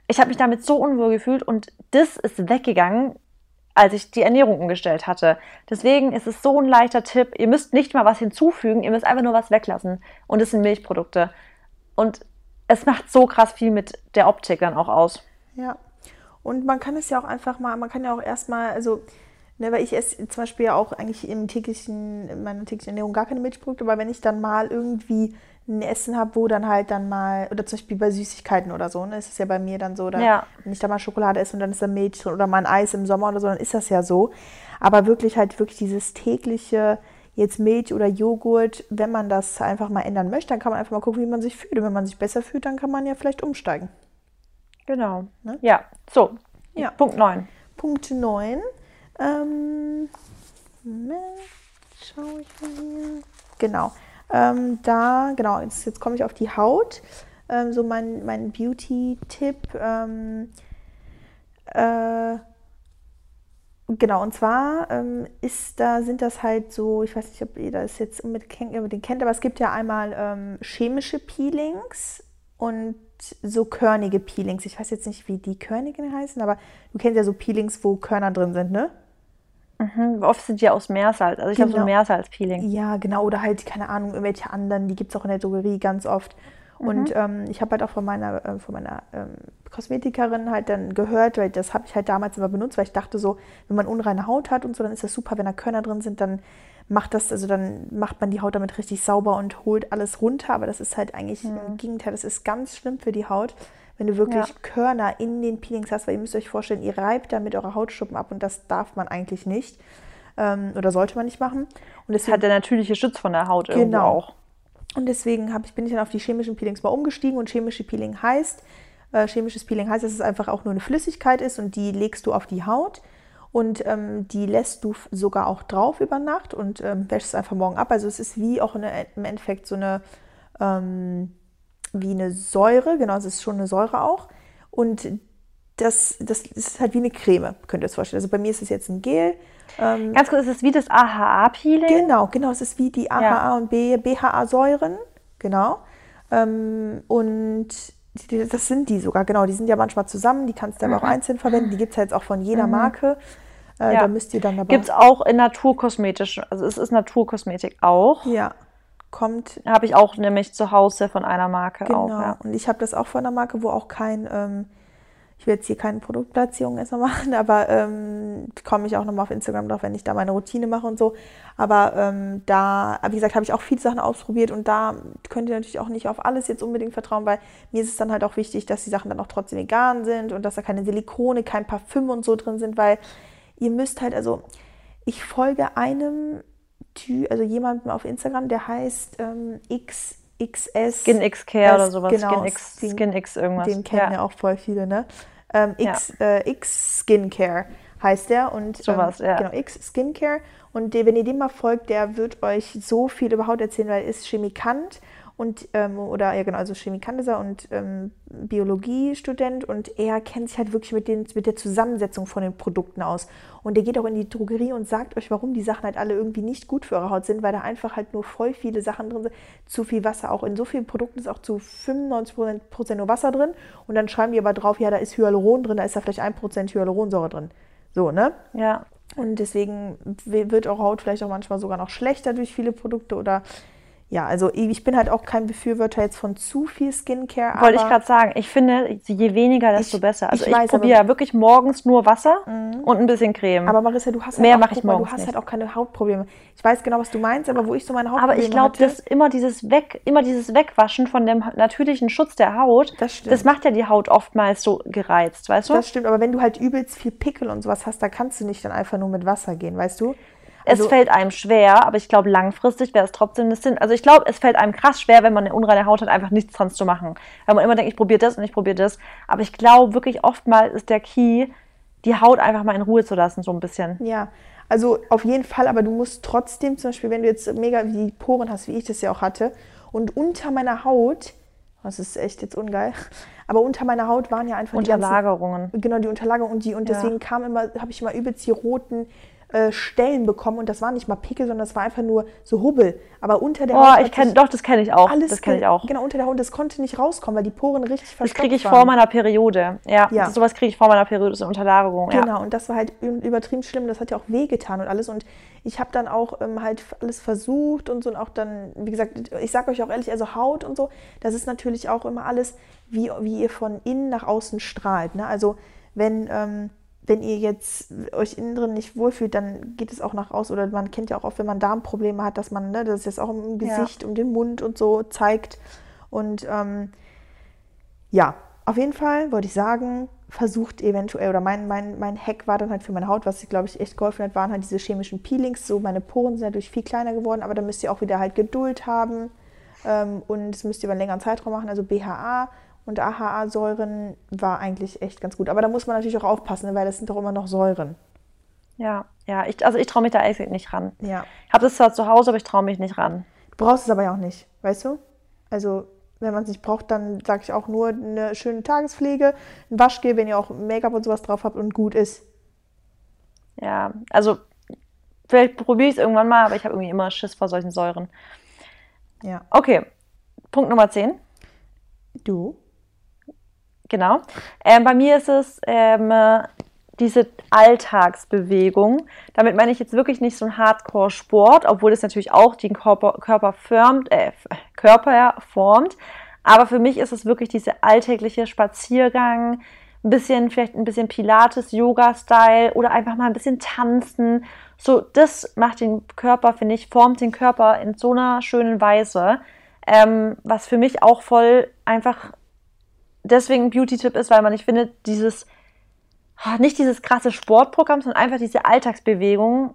[SPEAKER 1] ich habe mich damit so unwohl gefühlt und das ist weggegangen, als ich die Ernährung umgestellt hatte. Deswegen ist es so ein leichter Tipp. Ihr müsst nicht mal was hinzufügen, ihr müsst einfach nur was weglassen. Und es sind Milchprodukte. Und es macht so krass viel mit der Optik dann auch aus.
[SPEAKER 2] Ja. Und man kann es ja auch einfach mal, man kann ja auch erstmal, also, ne, weil ich esse zum Beispiel ja auch eigentlich im täglichen, in meiner täglichen Ernährung gar keine Milchprodukte, aber wenn ich dann mal irgendwie ein Essen habe, wo dann halt dann mal, oder zum Beispiel bei Süßigkeiten oder so, ne, ist es ja bei mir dann so, oder
[SPEAKER 1] Ja.
[SPEAKER 2] wenn ich da mal Schokolade esse und dann ist da Milch drin oder mal ein Eis im Sommer oder so, dann ist das ja so. Aber wirklich halt wirklich dieses tägliche, jetzt Milch oder Joghurt, wenn man das einfach mal ändern möchte, dann kann man einfach mal gucken, wie man sich fühlt. Und wenn man sich besser fühlt, dann kann man ja vielleicht umsteigen.
[SPEAKER 1] Genau.
[SPEAKER 2] Ne?
[SPEAKER 1] Ja, so.
[SPEAKER 2] Ja.
[SPEAKER 1] Punkt 9.
[SPEAKER 2] Punkt 9. Ähm, Moment, schau ich mal hier. Genau. Ähm, da, genau, jetzt, jetzt komme ich auf die Haut. Ähm, so mein, mein Beauty-Tipp. Ähm, äh, genau, und zwar ähm, ist da, sind das halt so, ich weiß nicht, ob ihr das jetzt unbedingt unbedingt kennt, aber es gibt ja einmal ähm, chemische Peelings und so körnige Peelings. Ich weiß jetzt nicht, wie die körnigen heißen, aber du kennst ja so Peelings, wo Körner drin sind, ne?
[SPEAKER 1] Mhm. Oft sind die aus Meersalz. Also ich habe so
[SPEAKER 2] Genau.
[SPEAKER 1] Meersalz-Peeling.
[SPEAKER 2] Ja, genau. Oder halt, keine Ahnung, irgendwelche anderen, die gibt es auch in der Drogerie ganz oft. Und ähm, ich habe halt auch von meiner, äh, von meiner ähm, Kosmetikerin halt dann gehört, weil das habe ich halt damals immer benutzt, weil ich dachte so, wenn man unreine Haut hat und so, dann ist das super, wenn da Körner drin sind, dann macht das, also dann macht man die Haut damit richtig sauber und holt alles runter. Aber das ist halt eigentlich im Gegenteil, das ist ganz schlimm für die Haut, wenn du wirklich
[SPEAKER 1] Ja.
[SPEAKER 2] Körner in den Peelings hast, weil ihr müsst euch vorstellen, ihr reibt damit eure Hautschuppen ab und das darf man eigentlich nicht. Ähm, oder sollte man nicht machen. Und
[SPEAKER 1] Das hat der natürliche Schutz von der Haut irgendwo
[SPEAKER 2] Genau.
[SPEAKER 1] auch.
[SPEAKER 2] und deswegen ich, bin ich dann auf die chemischen Peelings mal umgestiegen. Und chemische Peeling heißt, äh, chemisches Peeling heißt, dass es einfach auch nur eine Flüssigkeit ist und die legst du auf die Haut. Und ähm, die lässt du sogar auch drauf über Nacht und ähm, wäschst es einfach morgen ab. Also es ist wie auch eine, im Endeffekt so eine, ähm, wie eine Säure, genau, es ist schon eine Säure auch. Und das, das ist halt wie eine Creme, könnt ihr euch vorstellen. Also bei mir ist es jetzt ein Gel. Ähm,
[SPEAKER 1] Ganz kurz, ist es wie das AHA-Peeling?
[SPEAKER 2] Genau, genau. Es ist wie die AHA und B, BHA-Säuren. Genau. Ähm, und die, das sind die sogar, genau. Die sind ja manchmal zusammen. Die kannst du aber auch einzeln verwenden. Die gibt es ja jetzt auch von jeder Marke. Äh,
[SPEAKER 1] Ja.
[SPEAKER 2] Da müsst ihr dann dabei.
[SPEAKER 1] Gibt es auch in naturkosmetisch, also es ist Naturkosmetik auch.
[SPEAKER 2] Ja. Kommt.
[SPEAKER 1] Habe ich auch nämlich zu Hause von einer Marke
[SPEAKER 2] Genau.
[SPEAKER 1] auch. Ja.
[SPEAKER 2] Und ich habe das auch von einer Marke, wo auch kein. Ähm, ich will jetzt hier keine Produktplatzierung erstmal machen, aber ähm, komme ich auch nochmal auf Instagram drauf, wenn ich da meine Routine mache und so. Aber ähm, da, wie gesagt, habe ich auch viele Sachen ausprobiert und da könnt ihr natürlich auch nicht auf alles jetzt unbedingt vertrauen, weil mir ist es dann halt auch wichtig, dass die Sachen dann auch trotzdem vegan sind und dass da keine Silikone, kein Parfüm und so drin sind, weil ihr müsst halt, also ich folge einem Ty, also jemandem auf Instagram, der heißt ähm, XXS.
[SPEAKER 1] Skin X Care oder sowas.
[SPEAKER 2] genau,
[SPEAKER 1] Skin X,
[SPEAKER 2] den-
[SPEAKER 1] Skin X irgendwas.
[SPEAKER 2] Den kennen ja.
[SPEAKER 1] ja.
[SPEAKER 2] auch voll viele, ne? Ähm, X, äh, X Skincare heißt der und
[SPEAKER 1] Sowas,
[SPEAKER 2] ähm,
[SPEAKER 1] ja.
[SPEAKER 2] genau X Skincare und der, wenn ihr dem mal folgt, der wird euch so viel über Haut erzählen, weil er ist Chemikant und ähm, oder ja genau also Chemikant ist er und ähm, Biologiestudent und er kennt sich halt wirklich mit den mit der Zusammensetzung von den Produkten aus und der geht auch in die Drogerie und sagt euch, warum die Sachen halt alle irgendwie nicht gut für eure Haut sind, weil da einfach halt nur voll viele Sachen drin sind, zu viel Wasser auch in so vielen Produkten ist auch zu 95 Prozent nur Wasser drin und dann schreiben die aber drauf, ja da ist Hyaluron drin, da ist da vielleicht 1% Hyaluronsäure drin. So, ne?
[SPEAKER 1] ja.
[SPEAKER 2] Und deswegen wird eure Haut vielleicht auch manchmal sogar noch schlechter durch viele Produkte oder ja, also ich bin halt auch kein Befürworter jetzt von zu viel Skincare.
[SPEAKER 1] Wollte ich
[SPEAKER 2] aber-
[SPEAKER 1] gerade sagen, ich finde, je weniger, desto
[SPEAKER 2] Ich-
[SPEAKER 1] besser. Also
[SPEAKER 2] ich
[SPEAKER 1] ich, probiere
[SPEAKER 2] aber-
[SPEAKER 1] ja wirklich morgens nur Wasser und ein bisschen Creme.
[SPEAKER 2] Aber Marissa, du hast halt
[SPEAKER 1] Mehr
[SPEAKER 2] auch,
[SPEAKER 1] mache ich
[SPEAKER 2] mal, du hast
[SPEAKER 1] nicht.
[SPEAKER 2] halt auch keine Hautprobleme. Ich weiß genau, was du meinst, aber wo ich so meine
[SPEAKER 1] Aber
[SPEAKER 2] Hautprobleme
[SPEAKER 1] ich glaube, dass immer dieses Weg, immer dieses Wegwaschen von dem natürlichen Schutz der Haut,
[SPEAKER 2] Das stimmt.
[SPEAKER 1] macht ja die Haut oftmals so gereizt, weißt du?
[SPEAKER 2] das stimmt, aber wenn du halt übelst viel Pickel und sowas hast, da kannst du nicht dann einfach nur mit Wasser gehen, weißt du? Also,
[SPEAKER 1] es fällt einem schwer, aber ich glaube, langfristig wäre es trotzdem das Sinn. Also ich glaube, es fällt einem krass schwer, wenn man eine unreine Haut hat, einfach nichts dran zu machen. Weil man immer denkt, ich probiere das und ich probiere das. Aber ich glaube wirklich oftmals ist der Key, die Haut einfach mal in Ruhe zu lassen, so ein bisschen.
[SPEAKER 2] Ja, Also auf jeden Fall, aber du musst trotzdem, zum Beispiel, wenn du jetzt mega die Poren hast, wie ich das ja auch hatte, und unter meiner Haut, das ist echt jetzt ungeil, aber unter meiner Haut waren ja einfach
[SPEAKER 1] Unterlagerungen.
[SPEAKER 2] Die ganzen, genau, die Unterlagerungen und die, und deswegen ja. kam immer, habe ich immer übelst die roten äh, Stellen bekommen und das war nicht mal Pickel, sondern das war einfach nur so Hubbel. Aber unter der
[SPEAKER 1] oh, Haut. Ich kenn, doch, das kenne ich auch.
[SPEAKER 2] Alles
[SPEAKER 1] das kenne ich auch.
[SPEAKER 2] Genau, unter der Haut, das konnte nicht rauskommen, weil die Poren richtig
[SPEAKER 1] verstopft Das kriege ich waren. vor meiner Periode. Ja, ja. Das, sowas kriege ich vor meiner Periode, das ist eine Unterlagerung.
[SPEAKER 2] Genau,
[SPEAKER 1] ja.
[SPEAKER 2] und das war halt übertrieben schlimm. Das hat ja auch wehgetan und alles. Und ich habe dann auch ähm, halt alles versucht und so und auch dann, wie gesagt, ich sage euch auch ehrlich, also Haut und so, das ist natürlich auch immer alles, wie, wie ihr von innen nach außen strahlt. Ne? Also wenn. Ähm, wenn ihr jetzt euch innen drin nicht wohlfühlt, dann geht es auch nach außen. Oder man kennt ja auch oft, wenn man Darmprobleme hat, dass man ne, das jetzt auch im Gesicht, ja. um den Mund und so zeigt. Und ähm, ja, auf jeden Fall wollte ich sagen, versucht eventuell, oder mein, mein, mein Hack war dann halt für meine Haut, was ich glaube ich echt geholfen hat, waren halt diese chemischen Peelings. So, meine Poren sind natürlich viel kleiner geworden, aber da müsst ihr auch wieder halt Geduld haben. Ähm, und das müsst ihr über einen längeren Zeitraum machen, also BHA und AHA-Säuren war eigentlich echt ganz gut. Aber da muss man natürlich auch aufpassen, ne, weil das sind doch immer noch Säuren.
[SPEAKER 1] Ja, ja, ich, also ich traue mich da eigentlich nicht ran.
[SPEAKER 2] Ja.
[SPEAKER 1] Ich habe das zwar zu Hause, aber ich traue mich nicht ran.
[SPEAKER 2] Du brauchst es aber ja auch nicht, weißt du? Also, wenn man es nicht braucht, dann sage ich auch nur eine schöne Tagespflege, ein Waschgel, wenn ihr auch Make-up und sowas drauf habt und gut ist.
[SPEAKER 1] Ja, also vielleicht probiere ich es irgendwann mal, aber ich habe irgendwie immer Schiss vor solchen Säuren.
[SPEAKER 2] Ja.
[SPEAKER 1] Okay, Punkt Nummer 10.
[SPEAKER 2] Du?
[SPEAKER 1] Genau. Ähm, bei mir ist es ähm, diese Alltagsbewegung. Damit meine ich jetzt wirklich nicht so ein Hardcore-Sport, obwohl es natürlich auch den Körper, Körper, firmt, äh, Körper formt. Aber für mich ist es wirklich diese alltägliche Spaziergang, ein bisschen, vielleicht ein bisschen Pilates, Yoga-Style oder einfach mal ein bisschen tanzen. So, das macht den Körper, finde ich, formt den Körper in so einer schönen Weise. Ähm, was für mich auch voll einfach deswegen ein Beauty-Tipp ist, weil man, ich finde, dieses, ah, nicht dieses krasse Sportprogramm, sondern einfach diese Alltagsbewegung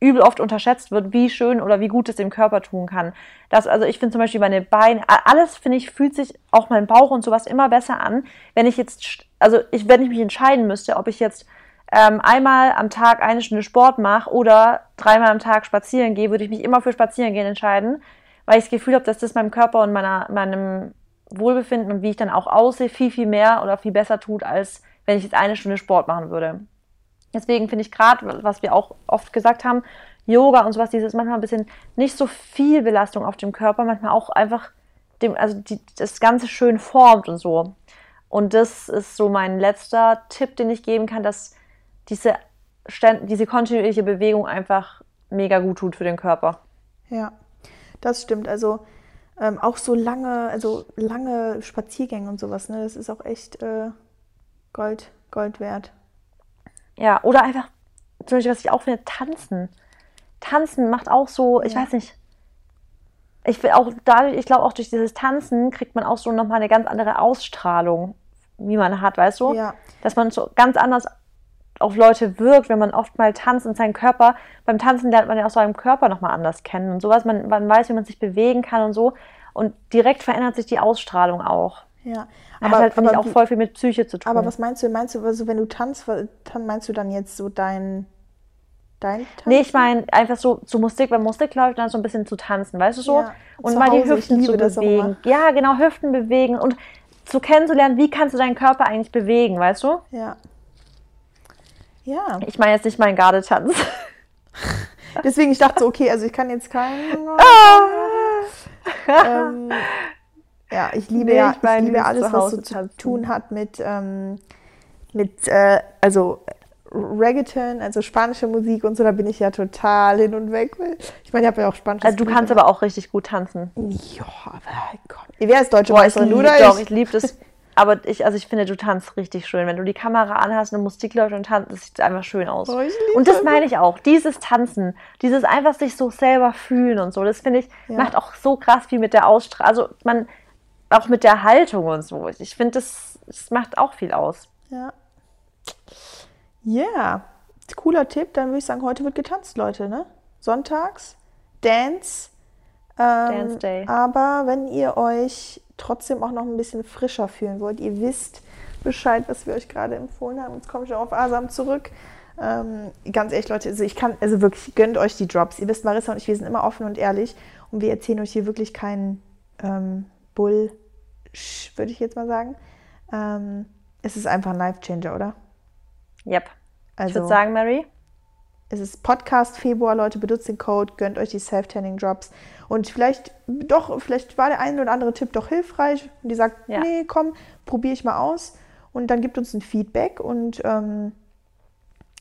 [SPEAKER 1] übel oft unterschätzt wird, wie schön oder wie gut es dem Körper tun kann. Das, also ich finde zum Beispiel meine Beine, alles finde ich, fühlt sich auch mein Bauch und sowas immer besser an, wenn ich jetzt, also ich, wenn ich mich entscheiden müsste, ob ich jetzt ähm, einmal am Tag eine Stunde Sport mache oder dreimal am Tag spazieren gehe, würde ich mich immer für spazieren gehen entscheiden, weil ich das Gefühl habe, dass das meinem Körper und meiner, meinem Wohlbefinden und wie ich dann auch aussehe, viel, viel mehr oder viel besser tut, als wenn ich jetzt eine Stunde Sport machen würde. Deswegen finde ich gerade, was wir auch oft gesagt haben, Yoga und sowas, dieses manchmal ein bisschen nicht so viel Belastung auf dem Körper, manchmal auch einfach dem, also die, das Ganze schön formt und so. Und das ist so mein letzter Tipp, den ich geben kann, dass diese, diese kontinuierliche Bewegung einfach mega gut tut für den Körper.
[SPEAKER 2] Ja, das stimmt. Also ähm, auch so lange, also lange Spaziergänge und sowas, ne? Das ist auch echt äh, Gold, Gold wert.
[SPEAKER 1] Ja, oder einfach, zum Beispiel, was ich auch finde, tanzen. Tanzen macht auch so, ich ja. weiß nicht. Ich will auch dadurch, ich glaube auch durch dieses Tanzen kriegt man auch so nochmal eine ganz andere Ausstrahlung, wie man hat, weißt du?
[SPEAKER 2] Ja.
[SPEAKER 1] Dass man so ganz anders auf Leute wirkt, wenn man oft mal tanzt und seinen Körper, beim Tanzen lernt man ja auch seinen Körper nochmal anders kennen und sowas, man, man weiß, wie man sich bewegen kann und so und direkt verändert sich die Ausstrahlung auch.
[SPEAKER 2] Ja,
[SPEAKER 1] aber hat, finde ich, auch voll viel mit Psyche zu tun.
[SPEAKER 2] Aber was meinst du, meinst du, also wenn du tanzt, meinst du dann jetzt so dein Dein Tanzen?
[SPEAKER 1] Nee, ich meine einfach so zu Musik, wenn Musik läuft, dann so ein bisschen zu tanzen, weißt du so? Ja, und mal die Hüften zu bewegen. Ja, genau, Hüften bewegen und zu kennenzulernen, wie kannst du deinen Körper eigentlich bewegen, weißt du?
[SPEAKER 2] Ja. Ja.
[SPEAKER 1] Ich meine jetzt nicht meinen Gardetanz.
[SPEAKER 2] Deswegen, ich dachte so, okay, also ich kann jetzt keinen. ähm, ja, ich liebe nee, ja, ich, ich liebe alles, was so zu tun hat mit, ähm, mit äh, also Reggaeton, also spanische Musik und so, da bin ich ja total hin und weg. Ich meine, ich habe ja auch spanische
[SPEAKER 1] Also du kannst aber auch richtig gut tanzen.
[SPEAKER 2] Ja, aber komm. Wer ist deutsche Meisterin?
[SPEAKER 1] Ich? Doch, ich liebe das. Aber ich, also ich finde, du tanzt richtig schön. Wenn du die Kamera anhast, eine Musik läuft und tanzt, das sieht einfach schön aus. Oh, und das meine ich auch. Dieses Tanzen, dieses einfach sich so selber fühlen und so, das finde ich, ja. macht auch so krass viel mit der Ausstrahlung. Also man, auch mit der Haltung und so. Ich finde, das, das macht auch viel aus.
[SPEAKER 2] Ja. Ja, yeah. cooler Tipp. Dann würde ich sagen, heute wird getanzt, Leute, ne? Sonntags, Dance.
[SPEAKER 1] Ähm, Dance Day.
[SPEAKER 2] Aber wenn ihr euch trotzdem auch noch ein bisschen frischer fühlen wollt, ihr wisst Bescheid, was wir euch gerade empfohlen haben. Jetzt komme ich auch auf Asam zurück. Ähm, ganz ehrlich, Leute, also ich kann, also wirklich, gönnt euch die Drops. Ihr wisst, Marissa und ich, wir sind immer offen und ehrlich und wir erzählen euch hier wirklich keinen ähm, Bull, würde ich jetzt mal sagen. Ähm, es ist einfach ein Life-Changer, oder?
[SPEAKER 1] Yep.
[SPEAKER 2] Also,
[SPEAKER 1] ich würde sagen, Mary,
[SPEAKER 2] es ist Podcast Februar, Leute, benutzt den Code, gönnt euch die Self-Tanning-Drops. Und vielleicht, doch, vielleicht war der eine oder andere Tipp doch hilfreich. Und die sagt,
[SPEAKER 1] Ja.
[SPEAKER 2] nee, komm, probiere ich mal aus. Und dann gibt uns ein Feedback. Und ähm,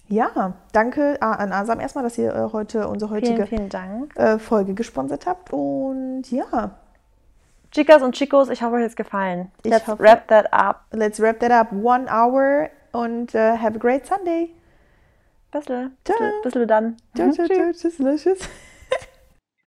[SPEAKER 2] ja, danke an Asam erstmal, dass ihr äh, heute unsere heutige
[SPEAKER 1] vielen, vielen Dank.
[SPEAKER 2] äh, Folge gesponsert habt. Und ja,
[SPEAKER 1] Chicas und Chicos, ich hoffe, euch hat es gefallen.
[SPEAKER 2] Ich
[SPEAKER 1] Let's
[SPEAKER 2] hoffe.
[SPEAKER 1] wrap that up.
[SPEAKER 2] let's wrap that up. One hour und äh, have a great Sunday.
[SPEAKER 1] Bissl.
[SPEAKER 2] Ciao.
[SPEAKER 1] Bissl, bissl dann.
[SPEAKER 2] Ciao. Tschüss, tschüss.